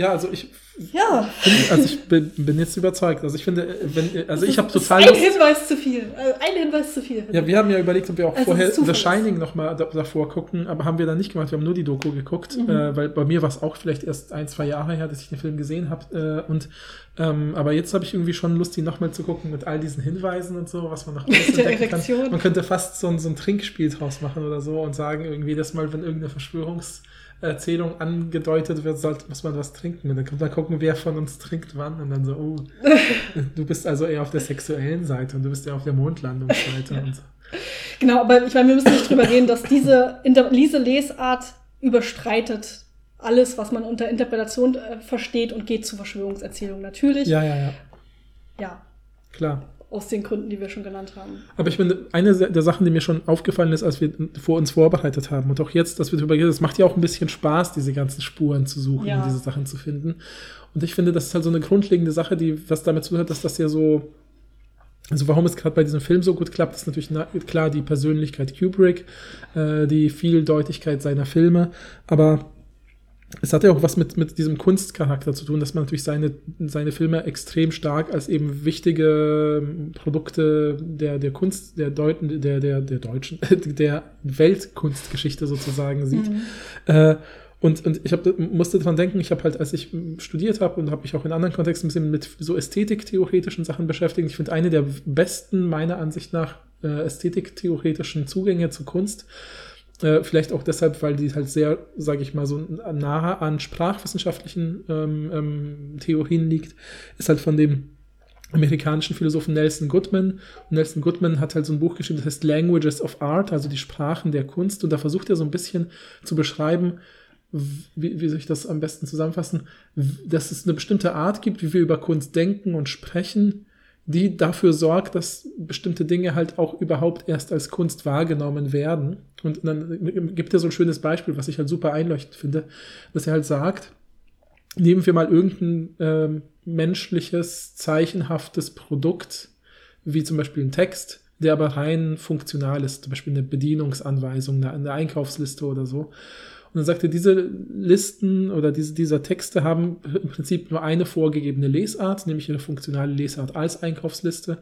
Ja, also ich, Ja, find, also ich bin, bin jetzt überzeugt. Also ich finde, wenn, also ich habe total ein Lust. Hinweis zu viel. Also ein Hinweis zu viel. Ja, wir haben ja überlegt, ob wir auch ist vorher The. Shining nochmal da, davor gucken, aber haben wir dann nicht gemacht. Wir haben nur die Doku geguckt, Mhm. äh, weil bei mir war es auch vielleicht erst ein, zwei Jahre her, dass ich den Film gesehen habe. Äh, und ähm, aber jetzt habe ich irgendwie schon Lust, ihn nochmal zu gucken mit all diesen Hinweisen und so, was man noch alles entdecken kann. Man könnte fast so ein, so ein Trinkspiel draus machen oder so und sagen, irgendwie, dass mal, wenn irgendeine Verschwörungserzählung angedeutet wird, sollte, muss man was trinken. Und dann kommt man gucken, wer von uns trinkt wann. Und dann so, oh, du bist also eher auf der sexuellen Seite und du bist eher auf der Mondlandungsseite und so. Genau, aber ich meine, wir müssen nicht drüber reden, dass diese, diese Lesart überstreitet alles, was man unter Interpretation äh, versteht und geht zu Verschwörungserzählungen. Natürlich. Ja, ja, ja, ja. klar. Aus den Gründen, die wir schon genannt haben. Aber ich finde, eine der Sachen, die mir schon aufgefallen ist, als wir vor uns vorbereitet haben und auch jetzt, dass wir darüber reden, es macht ja auch ein bisschen Spaß, diese ganzen Spuren zu suchen Ja. und diese Sachen zu finden. Und ich finde, das ist halt so eine grundlegende Sache, die was damit zuhört, dass das ja so, also warum es gerade bei diesem Film so gut klappt, ist natürlich na, klar die Persönlichkeit Kubrick, äh, die Vieldeutigkeit seiner Filme, aber es hat ja auch was mit, mit diesem Kunstcharakter zu tun, dass man natürlich seine, seine Filme extrem stark als eben wichtige ähm, Produkte der, der Kunst, der Deuten, der, der, der deutschen, der Weltkunstgeschichte sozusagen sieht. Äh, und, und ich hab, musste daran denken, ich habe halt, als ich studiert habe und habe mich auch in anderen Kontexten ein bisschen mit so ästhetiktheoretischen Sachen beschäftigt, ich finde eine der besten, meiner Ansicht nach, äh, ästhetiktheoretischen Zugänge zu Kunst, äh, vielleicht auch deshalb, weil die halt sehr, sage ich mal, so nahe an sprachwissenschaftlichen ähm, ähm, Theorien liegt, ist halt von dem amerikanischen Philosophen Nelson Goodman. Und Nelson Goodman hat halt so ein Buch geschrieben, das heißt Languages of Art, also die Sprachen der Kunst. Und da versucht er so ein bisschen zu beschreiben, wie, wie soll ich das am besten zusammenfassen, dass es eine bestimmte Art gibt, wie wir über Kunst denken und sprechen, die dafür sorgt, dass bestimmte Dinge halt auch überhaupt erst als Kunst wahrgenommen werden. Und dann gibt er so ein schönes Beispiel, was ich halt super einleuchtend finde, dass er halt sagt, nehmen wir mal irgendein ähm, menschliches, zeichenhaftes Produkt, wie zum Beispiel ein Text, der aber rein funktional ist, zum Beispiel eine Bedienungsanweisung, eine, eine Einkaufsliste oder so. Und dann sagt er, diese Listen oder diese, dieser Texte haben im Prinzip nur eine vorgegebene Lesart, nämlich ihre funktionale Lesart als Einkaufsliste.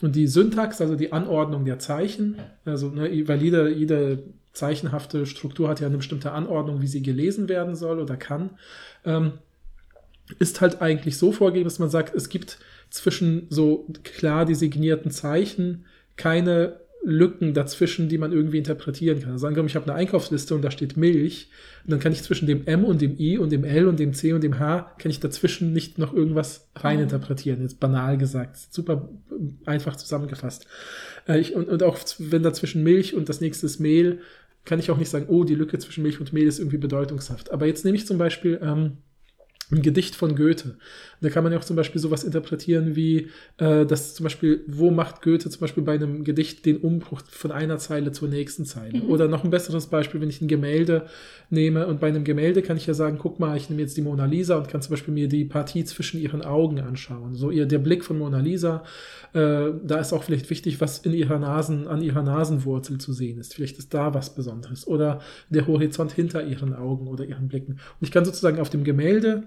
Und die Syntax, also die Anordnung der Zeichen, also ne, weil jede, jede zeichenhafte Struktur hat ja eine bestimmte Anordnung, wie sie gelesen werden soll oder kann, ähm, ist halt eigentlich so vorgegeben, dass man sagt, es gibt zwischen so klar designierten Zeichen keine Lücken dazwischen, die man irgendwie interpretieren kann. Also angenommen, ich habe eine Einkaufsliste und da steht Milch, und dann kann ich zwischen dem M und dem I und dem L und dem C und dem H, kann ich dazwischen nicht noch irgendwas reininterpretieren. Jetzt banal gesagt, super einfach zusammengefasst. Äh, ich, und, und auch wenn dazwischen Milch und das nächste ist Mehl, kann ich auch nicht sagen, oh, die Lücke zwischen Milch und Mehl ist irgendwie bedeutungshaft. Aber jetzt nehme ich zum Beispiel ähm, ein Gedicht von Goethe. Da kann man ja auch zum Beispiel sowas interpretieren wie, äh, dass zum Beispiel, wo macht Goethe zum Beispiel bei einem Gedicht den Umbruch von einer Zeile zur nächsten Zeile? Mhm. Oder noch ein besseres Beispiel, wenn ich ein Gemälde nehme und bei einem Gemälde kann ich ja sagen, guck mal, ich nehme jetzt die Mona Lisa und kann zum Beispiel mir die Partie zwischen ihren Augen anschauen. So ihr, der Blick von Mona Lisa, äh, da ist auch vielleicht wichtig, was in ihrer Nasen, an ihrer Nasenwurzel zu sehen ist. Vielleicht ist da was Besonderes. Oder der Horizont hinter ihren Augen oder ihren Blicken. Und ich kann sozusagen auf dem Gemälde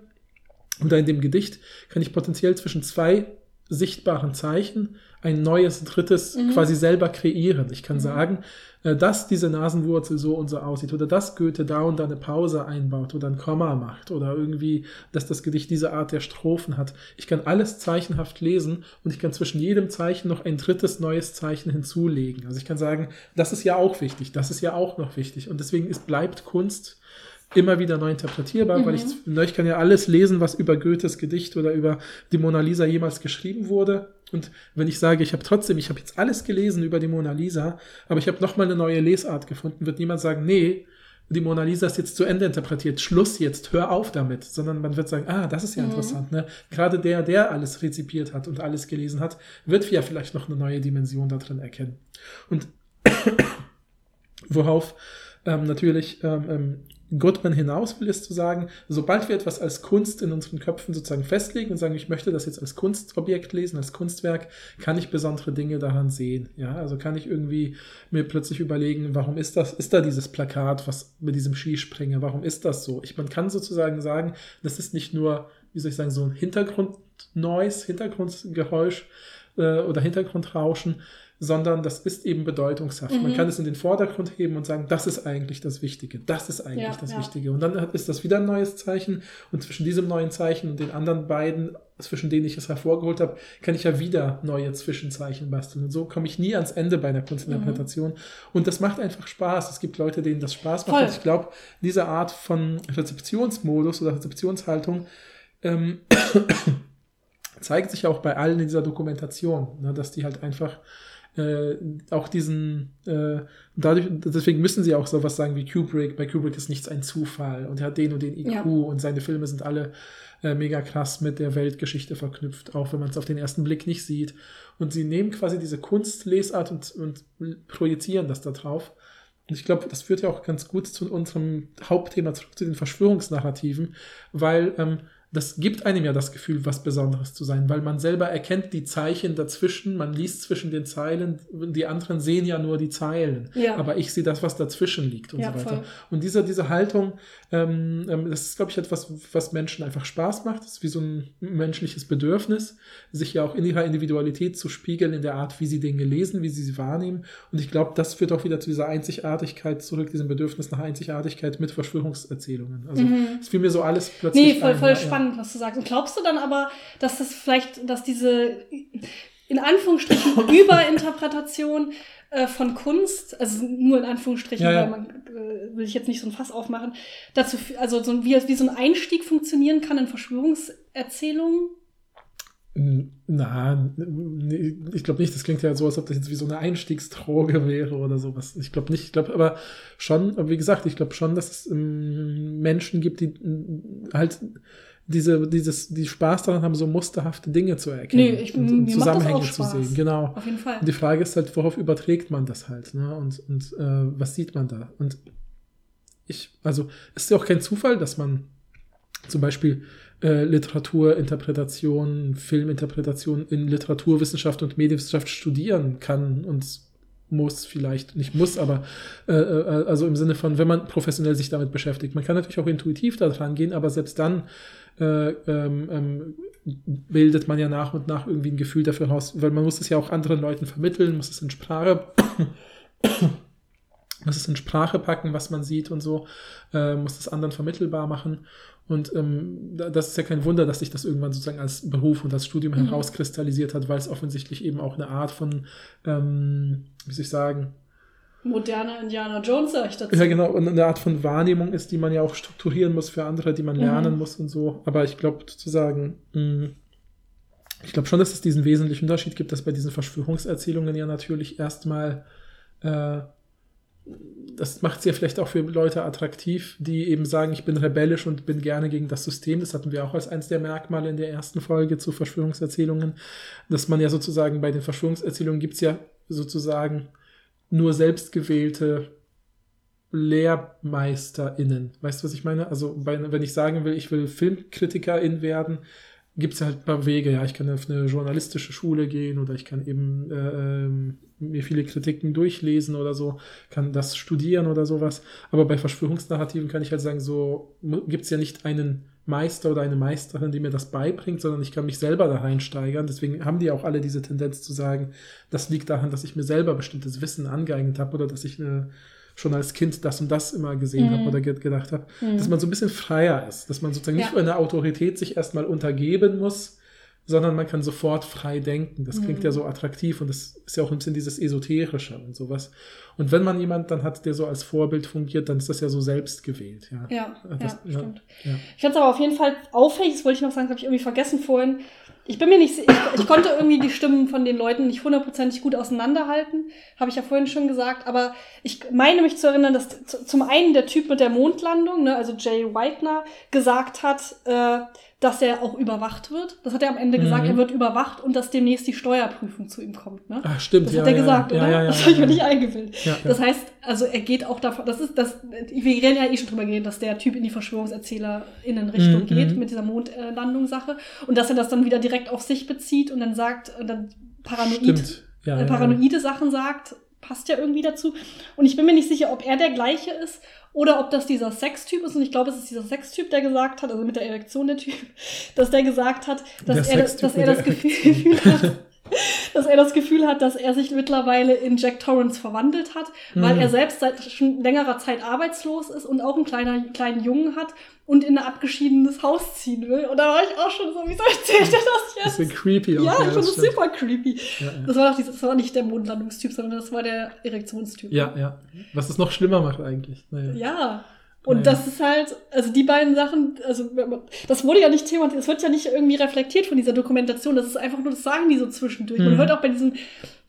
oder in dem Gedicht kann ich potenziell zwischen zwei sichtbaren Zeichen ein neues, drittes Mhm. quasi selber kreieren. Ich kann sagen, äh, dass diese Nasenwurzel so und so aussieht oder dass Goethe da und da eine Pause einbaut oder ein Komma macht oder irgendwie, dass das Gedicht diese Art der Strophen hat. Ich kann alles zeichenhaft lesen und ich kann zwischen jedem Zeichen noch ein drittes neues Zeichen hinzulegen. Also ich kann sagen, das ist ja auch wichtig, das ist ja auch noch wichtig und deswegen ist, bleibt Kunst immer wieder neu interpretierbar, weil ich, ne, ich kann ja alles lesen, was über Goethes Gedicht oder über die Mona Lisa jemals geschrieben wurde. Und wenn ich sage, ich habe trotzdem, ich habe jetzt alles gelesen über die Mona Lisa, aber ich habe nochmal eine neue Lesart gefunden, wird niemand sagen, nee, die Mona Lisa ist jetzt zu Ende interpretiert, Schluss jetzt, hör auf damit, sondern man wird sagen, ah, das ist ja interessant, ne? Gerade der, der alles rezipiert hat und alles gelesen hat, wird ja vielleicht noch eine neue Dimension da drin erkennen. Und worauf ähm, natürlich ähm, ähm, Goodman hinaus will, ist zu sagen, sobald wir etwas als Kunst in unseren Köpfen sozusagen festlegen und sagen, ich möchte das jetzt als Kunstobjekt lesen, als Kunstwerk, kann ich besondere Dinge daran sehen. Ja, also kann ich irgendwie mir plötzlich überlegen, warum ist das, ist da dieses Plakat, was mit diesem Skispringer, warum ist das so? Ich, man kann sozusagen sagen, das ist nicht nur, wie soll ich sagen, so ein Hintergrundnoise, Hintergrundgeräusch äh, oder Hintergrundrauschen, sondern das ist eben bedeutungshaft. Man Mhm. kann es in den Vordergrund heben und sagen, das ist eigentlich das Wichtige, das ist eigentlich Ja, das ja. Wichtige. Und dann ist das wieder ein neues Zeichen und zwischen diesem neuen Zeichen und den anderen beiden, zwischen denen ich es hervorgeholt habe, kann ich ja wieder neue Zwischenzeichen basteln. Und so komme ich nie ans Ende bei einer Kunstinterpretation. Und das macht einfach Spaß. Es gibt Leute, denen das Spaß macht. Voll. Und ich glaube, diese Art von Rezeptionsmodus oder Rezeptionshaltung ähm, zeigt sich auch bei allen in dieser Dokumentation, ne, dass die halt einfach äh, auch diesen, äh, dadurch, deswegen müssen sie auch sowas sagen wie Kubrick. Bei Kubrick ist nichts ein Zufall und er hat den und den IQ Ja. und seine Filme sind alle äh, mega krass mit der Weltgeschichte verknüpft, auch wenn man es auf den ersten Blick nicht sieht. Und sie nehmen quasi diese Kunstlesart und, und projizieren das da drauf. Und ich glaube, das führt ja auch ganz gut zu unserem Hauptthema zurück zu den Verschwörungsnarrativen, weil ähm, das gibt einem ja das Gefühl, was Besonderes zu sein, weil man selber erkennt die Zeichen dazwischen, man liest zwischen den Zeilen, die anderen sehen ja nur die Zeilen, Ja. aber ich sehe das, was dazwischen liegt und Ja, so weiter. voll. Und diese, diese Haltung, ähm, ähm, das ist, glaube ich, etwas, was Menschen einfach Spaß macht. Das ist wie so ein menschliches Bedürfnis, sich ja auch in ihrer Individualität zu spiegeln, in der Art, wie sie Dinge lesen, wie sie sie wahrnehmen. Und ich glaube, das führt auch wieder zu dieser Einzigartigkeit zurück, diesem Bedürfnis nach Einzigartigkeit mit Verschwörungserzählungen. Also es fiel mir so alles plötzlich. Mhm. Nee, voll, ein, voll ja, spannend, was du sagst. Und glaubst du dann aber, dass das vielleicht, dass diese in Anführungsstrichen Überinterpretation äh, von Kunst, also nur in Anführungsstrichen, Ja, ja. weil man äh, will ich jetzt nicht so ein Fass aufmachen, dazu, also so, wie, wie so ein Einstieg funktionieren kann in Verschwörungserzählungen? Na, ich glaube nicht. Das klingt ja so, als ob das jetzt wie so eine Einstiegsdroge wäre oder sowas. Ich glaube nicht. Ich glaube aber schon, aber wie gesagt, ich glaube schon, dass es ähm, Menschen gibt, die halt diese, dieses, die Spaß daran haben, so musterhafte Dinge zu erkennen Nee, ich- und, und Zusammenhänge zu sehen. Genau. Auf jeden Fall. Und die Frage ist halt, worauf überträgt man das halt, ne? Und, und äh, was sieht man da? Und ich, also es ist ja auch kein Zufall, dass man zum Beispiel äh, Literaturinterpretation, Filminterpretation in Literaturwissenschaft und Medienwissenschaft studieren kann und muss vielleicht, nicht muss, aber äh, äh, also im Sinne von, wenn man professionell sich damit beschäftigt. Man kann natürlich auch intuitiv da dran gehen, aber selbst dann äh, ähm, ähm, bildet man ja nach und nach irgendwie ein Gefühl dafür raus, weil man muss es ja auch anderen Leuten vermitteln, muss es in Sprache muss es in Sprache packen, was man sieht und so, äh, muss es anderen vermittelbar machen. Und ähm, da- das ist ja kein Wunder, dass sich das irgendwann sozusagen als Beruf und als Studium Mhm. herauskristallisiert hat, weil es offensichtlich eben auch eine Art von, ähm, wie soll ich sagen, Moderner Indiana Jones, sag ich dazu. ja genau, und eine Art von Wahrnehmung ist, die man ja auch strukturieren muss für andere, die man Mhm. lernen muss und so. Aber ich glaube sozusagen, mh, ich glaube schon, dass es diesen wesentlichen Unterschied gibt, dass bei diesen Verschwörungserzählungen ja natürlich erstmal äh, das macht es ja vielleicht auch für Leute attraktiv, die eben sagen, ich bin rebellisch und bin gerne gegen das System. Das hatten wir auch als eines der Merkmale in der ersten Folge zu Verschwörungserzählungen, dass man ja sozusagen bei den Verschwörungserzählungen gibt es ja sozusagen nur selbstgewählte LehrmeisterInnen. Weißt du, was ich meine? Also, wenn ich sagen will, ich will Filmkritikerin werden, gibt es halt ein paar Wege. Ja, ich kann auf eine journalistische Schule gehen oder ich kann eben äh, mir viele Kritiken durchlesen oder so, kann das studieren oder sowas. Aber bei Verschwörungsnarrativen kann ich halt sagen, so gibt es ja nicht einen Meister oder eine Meisterin, die mir das beibringt, sondern ich kann mich selber da reinsteigern. Deswegen haben die auch alle diese Tendenz zu sagen, das liegt daran, dass ich mir selber bestimmtes Wissen angeeignet habe oder dass ich eine schon als Kind das und das immer gesehen Mhm. habe oder ge gedacht habe, dass man so ein bisschen freier ist, dass man sozusagen nicht Ja. einer Autorität sich erstmal untergeben muss, sondern man kann sofort frei denken. Das klingt Mhm. ja so attraktiv und das ist ja auch ein bisschen dieses Esoterische und sowas. Und wenn man jemand dann hat, der so als Vorbild fungiert, dann ist das ja so selbst gewählt. Ja, Ja, Das- ja, stimmt. ja. Ich fand es aber auf jeden Fall auffällig, das wollte ich noch sagen, das habe ich irgendwie vergessen vorhin. Ich bin mir nicht, ich, ich konnte irgendwie die Stimmen von den Leuten nicht hundertprozentig gut auseinanderhalten, habe ich ja vorhin schon gesagt, aber ich meine mich zu erinnern, dass zum einen der Typ mit der Mondlandung, ne, also Jay Whitener, gesagt hat, äh, dass er auch überwacht wird. Das hat er am Ende gesagt, Mhm. er wird überwacht und dass demnächst die Steuerprüfung zu ihm kommt. Ne? Ach, stimmt. Das ja, hat er ja, gesagt, ja, oder? Ja, ja, das habe ich mir nicht eingebildet. Das heißt, also er geht auch davon, das ist das, wir reden ja eh schon drüber geredet, dass der Typ in die VerschwörungserzählerInnen-Richtung Mhm, geht mhm. mit dieser Mondlandungssache und dass er das dann wieder direkt auf sich bezieht und dann sagt, und dann paranoid, äh, paranoide Sachen sagt, passt ja irgendwie dazu. Und ich bin mir nicht sicher, ob er der gleiche ist oder ob das dieser Sextyp ist. Und ich glaube, es ist dieser Sextyp, der gesagt hat, also mit der Erektion der Typ, dass der gesagt hat, dass Der er, dass er das Gefühl hat, dass er das Gefühl hat, dass er sich mittlerweile in Jack Torrance verwandelt hat, weil Mhm. er selbst seit schon längerer Zeit arbeitslos ist und auch einen kleiner, kleinen Jungen hat und in ein abgeschiedenes Haus ziehen will. Und da war ich auch schon so, wieso erzählt er das Bisschen jetzt? creepy auch. Ja, das stimmt. super creepy. Ja, ja. Das war, doch dieses, das war nicht der Mondlandungstyp, sondern das war der Erektionstyp. Ja, ja. Was es noch schlimmer macht eigentlich. Naja. Ja. Und Naja. das ist halt, also die beiden Sachen, also das wurde ja nicht thematisiert, es wird ja nicht irgendwie reflektiert von dieser Dokumentation, das ist einfach nur, das sagen die so zwischendurch. Man Mhm. hört auch bei diesem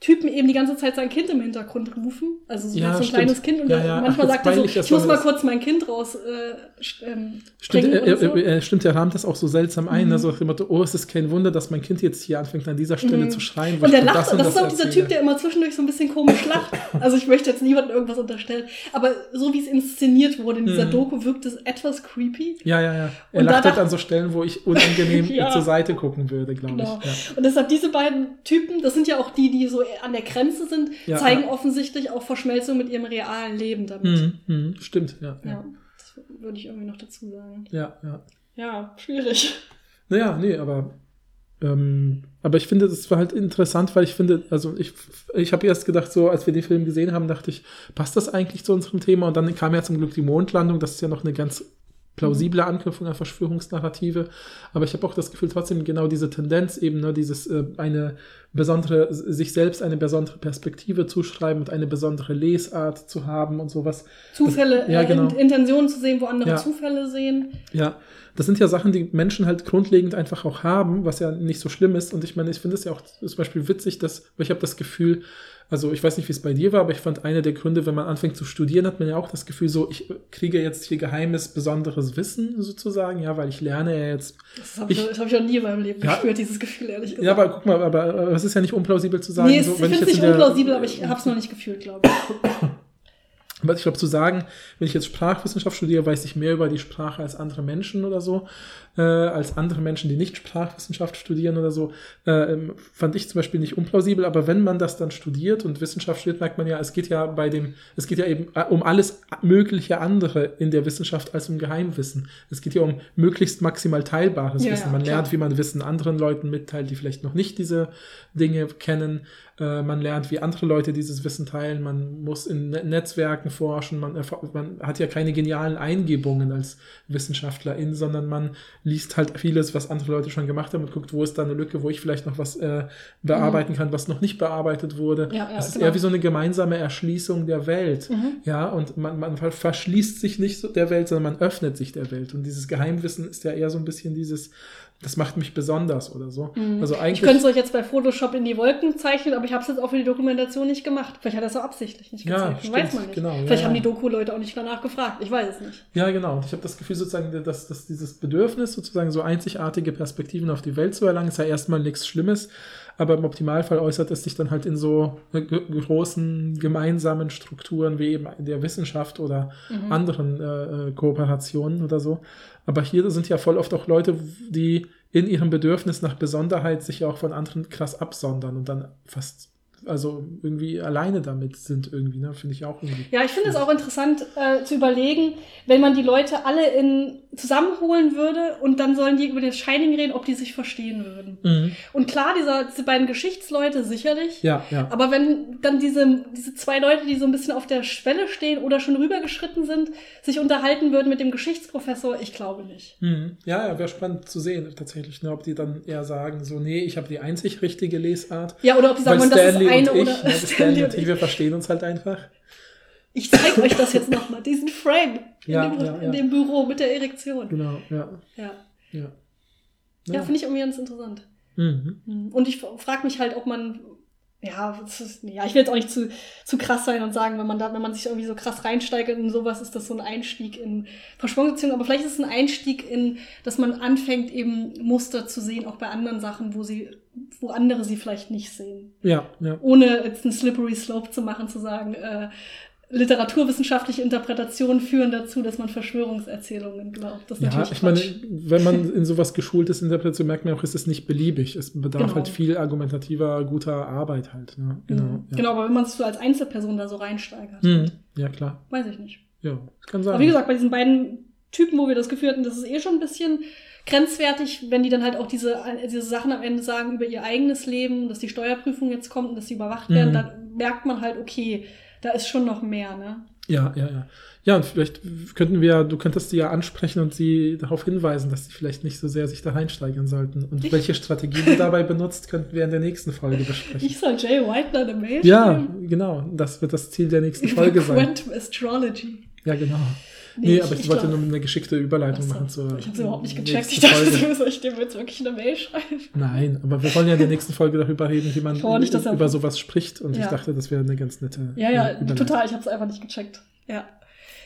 Typen eben die ganze Zeit sein Kind im Hintergrund rufen, also so, Ja, so ein stimmt. kleines Kind und Ja, ja. Manchmal das sagt er so, ich muss mal das- kurz mein Kind raus äh, ähm, Stimmt, äh, so. äh, äh, stimmt, der rahmt das auch so seltsam ein. Mhm. Also dem Motto, oh, es ist kein Wunder, dass mein Kind jetzt hier anfängt, an dieser Stelle Mhm. zu schreien. Und der lacht, das, und ist auch dieser erzähle. Typ, der immer zwischendurch so ein bisschen komisch lacht. Also ich möchte jetzt niemandem irgendwas unterstellen. Aber so wie es inszeniert wurde in dieser Mhm. Doku, wirkt es etwas creepy. Ja, ja, ja. Er Und lacht halt an so Stellen, wo ich unangenehm zur Seite gucken würde, glaube Genau. ich. Und deshalb diese beiden Typen, das sind ja auch die, die so an der Grenze sind, Ja, zeigen ja. offensichtlich auch Verschmelzung mit ihrem realen Leben damit. Mhm, mhm, stimmt, ja. Ja, Ja, das würde ich irgendwie noch dazu sagen. ja. ja. Ja, schwierig. Naja, nee, aber. Ähm, aber ich finde, das war halt interessant, weil ich finde, also ich, ich habe erst gedacht, so als wir den Film gesehen haben, dachte ich, passt das eigentlich zu unserem Thema? Und dann kam ja zum Glück die Mondlandung, das ist ja noch eine ganz plausible Anknüpfung an Verschwörungsnarrative. Aber ich habe auch das Gefühl, trotzdem genau diese Tendenz eben, ne, dieses äh, eine besondere, sich selbst eine besondere Perspektive zuschreiben und eine besondere Lesart zu haben und sowas. Zufälle, ja, äh, genau. In- Intentionen zu sehen, wo andere Ja. Zufälle sehen. Ja, das sind ja Sachen, die Menschen halt grundlegend einfach auch haben, was ja nicht so schlimm ist. Und ich meine, ich finde es ja auch zum Beispiel witzig, dass, weil ich habe das Gefühl, also ich weiß nicht, wie es bei dir war, aber ich fand einer der Gründe, wenn man anfängt zu studieren, hat man ja auch das Gefühl, so, ich kriege jetzt hier geheimes, besonderes Wissen sozusagen, ja, weil ich lerne ja jetzt. Das habe ich, Ich- das hab ich noch nie in meinem Leben Ja. gespürt, dieses Gefühl, ehrlich gesagt. Ja, aber guck mal, aber, es ist ja nicht unplausibel zu sagen. nee, es, so, ich finde es jetzt nicht in der- unplausibel, aber ich habe es noch nicht gefühlt, glaube ich. Aber ich glaube, zu sagen, wenn ich jetzt Sprachwissenschaft studiere, weiß ich mehr über die Sprache als andere Menschen oder so, äh, als andere Menschen, die nicht Sprachwissenschaft studieren oder so, äh, ähm, fand ich zum Beispiel nicht unplausibel. Aber wenn man das dann studiert und Wissenschaft studiert, merkt man ja, es geht ja bei dem, es geht ja eben äh, um alles mögliche andere in der Wissenschaft als um Geheimwissen. Es geht ja um möglichst maximal teilbares Ja, Wissen. ja, Man klar. lernt, wie man Wissen anderen Leuten mitteilt, die vielleicht noch nicht diese Dinge kennen. Äh, man lernt, wie andere Leute dieses Wissen teilen. Man muss in Ne- Netzwerken forschen. Man, man hat ja keine genialen Eingebungen als Wissenschaftlerin, sondern man liest halt vieles, was andere Leute schon gemacht haben und guckt, wo ist da eine Lücke, wo ich vielleicht noch was äh, bearbeiten kann, was noch nicht bearbeitet wurde. Ja, ja, das ist genau. eher wie so eine gemeinsame Erschließung der Welt. Mhm. Ja, und man, man ver- verschließt sich nicht der Welt, sondern man öffnet sich der Welt. Und dieses Geheimwissen ist ja eher so ein bisschen dieses, das macht mich besonders oder so. Also Ich eigentlich. könnte es euch jetzt bei Photoshop in die Wolken zeichnen, aber ich habe es jetzt auch für die Dokumentation nicht gemacht. Vielleicht hat er es auch absichtlich nicht Ja, gezeigt. stimmt, weiß man nicht. genau, ja, Vielleicht ja. haben die Doku-Leute auch nicht danach gefragt. Ich weiß es nicht. Ja, genau. Und ich habe das Gefühl sozusagen, dass, dass dieses Bedürfnis, sozusagen so einzigartige Perspektiven auf die Welt zu erlangen, ist ja erstmal nichts Schlimmes. Aber im Optimalfall äußert es sich dann halt in so großen gemeinsamen Strukturen wie eben in der Wissenschaft oder anderen äh, äh, Kooperationen oder so. Aber hier sind ja voll oft auch Leute, die in ihrem Bedürfnis nach Besonderheit sich ja auch von anderen krass absondern und dann fast also irgendwie alleine damit sind irgendwie, ne? Finde ich auch irgendwie. Ja, ich finde es auch interessant äh, zu überlegen, wenn man die Leute alle in zusammenholen würde und dann sollen die über das Shining reden, ob die sich verstehen würden. Mhm. Und klar, dieser, diese beiden Geschichtsleute sicherlich. Ja, ja. Aber wenn dann diese, diese zwei Leute, die so ein bisschen auf der Schwelle stehen oder schon rübergeschritten sind, sich unterhalten würden mit dem Geschichtsprofessor, ich glaube nicht. Mhm. Ja, ja wäre spannend zu sehen, tatsächlich, ne, ob die dann eher sagen, so, nee, ich habe die einzig richtige Lesart. Ja, oder ob die sagen, wollen, das ist eine und ich, oder ne, Stanley und ich, wir verstehen uns halt einfach. Ich zeige euch das jetzt nochmal, diesen Frame in, Ja, dem, ja, ja. in dem Büro mit der Erektion. Genau, ja. Ja, Ja, ja finde ich irgendwie ganz interessant. Mhm. Und ich frage mich halt, ob man, ja, ja, ich will jetzt auch nicht zu, zu krass sein und sagen, wenn man da, wenn man sich irgendwie so krass reinsteigert in sowas, ist das so ein Einstieg in Verschwörungsbeziehungen, aber vielleicht ist es ein Einstieg in, dass man anfängt, eben Muster zu sehen, auch bei anderen Sachen, wo sie, wo andere sie vielleicht nicht sehen. Ja, ja. Ohne jetzt einen slippery slope zu machen, zu sagen, äh, literaturwissenschaftliche Interpretationen führen dazu, dass man Verschwörungserzählungen glaubt. Das ist Ja, ich meine, wenn man in sowas geschult ist, Interpretation, merkt man auch, ist es nicht beliebig. Es bedarf Genau. halt viel argumentativer, guter Arbeit halt. Ne? Genau. Mhm. Ja. Genau, aber wenn man sich so als Einzelperson da so reinsteigert, Mhm. Ja, klar. weiß ich nicht. Ja, kann sein. Aber wie gesagt, bei diesen beiden Typen, wo wir das Gefühl hatten, das ist eh schon ein bisschen grenzwertig, wenn die dann halt auch diese, diese Sachen am Ende sagen über ihr eigenes Leben, dass die Steuerprüfung jetzt kommt und dass sie überwacht werden, Mhm. dann merkt man halt, okay, da ist schon noch mehr, ne? Ja, ja, ja. Ja, und vielleicht könnten wir, du könntest sie ja ansprechen und sie darauf hinweisen, dass sie vielleicht nicht so sehr sich da reinsteigern sollten. Und Ich- welche Strategie du dabei benutzt, könnten wir in der nächsten Folge besprechen. Ich soll Jay White eine Mail Ja, schreiben? genau. Das wird das Ziel der nächsten Folge sein. Quantum Astrology. Ja, genau. Nee, Nee, ich- aber ich, ich wollte glaub- nur eine geschickte Überleitung machen zur. ich habe überhaupt nicht gecheckt. Ich dachte, Folge. soll ich dem jetzt wirklich eine Mail schreiben? Nein, aber wir wollen ja in der nächsten Folge darüber reden, wie man Ich nicht, dass er- über sowas spricht. Und ich Ja. dachte, das wäre eine ganz nette. Ja, ja, Überleitung. total. Ich habe es einfach nicht gecheckt. Ja.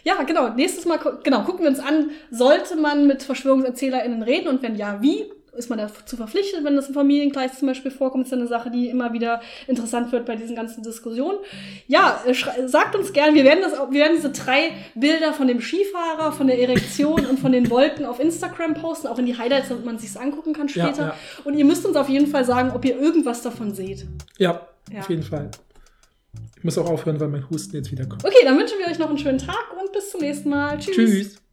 Ja, genau. Nächstes Mal, genau, gucken wir uns an, sollte man mit VerschwörungserzählerInnen reden und wenn ja, wie? Ist man dazu verpflichtet, wenn das im Familienkreis zum Beispiel vorkommt? Ist ja eine Sache, die immer wieder interessant wird bei diesen ganzen Diskussionen. Ja, äh, sagt uns gern, wir werden, das, wir werden diese drei Bilder von dem Skifahrer, von der Erektion und von den Wolken auf Instagram posten, auch in die Highlights, damit man sich's angucken kann Ja, später. ja. Und ihr müsst uns auf jeden Fall sagen, ob ihr irgendwas davon seht. Ja, Ja. auf jeden Fall. Ich muss auch aufhören, weil mein Husten jetzt wieder kommt. Okay, dann wünschen wir euch noch einen schönen Tag und bis zum nächsten Mal. Tschüss. Tschüss.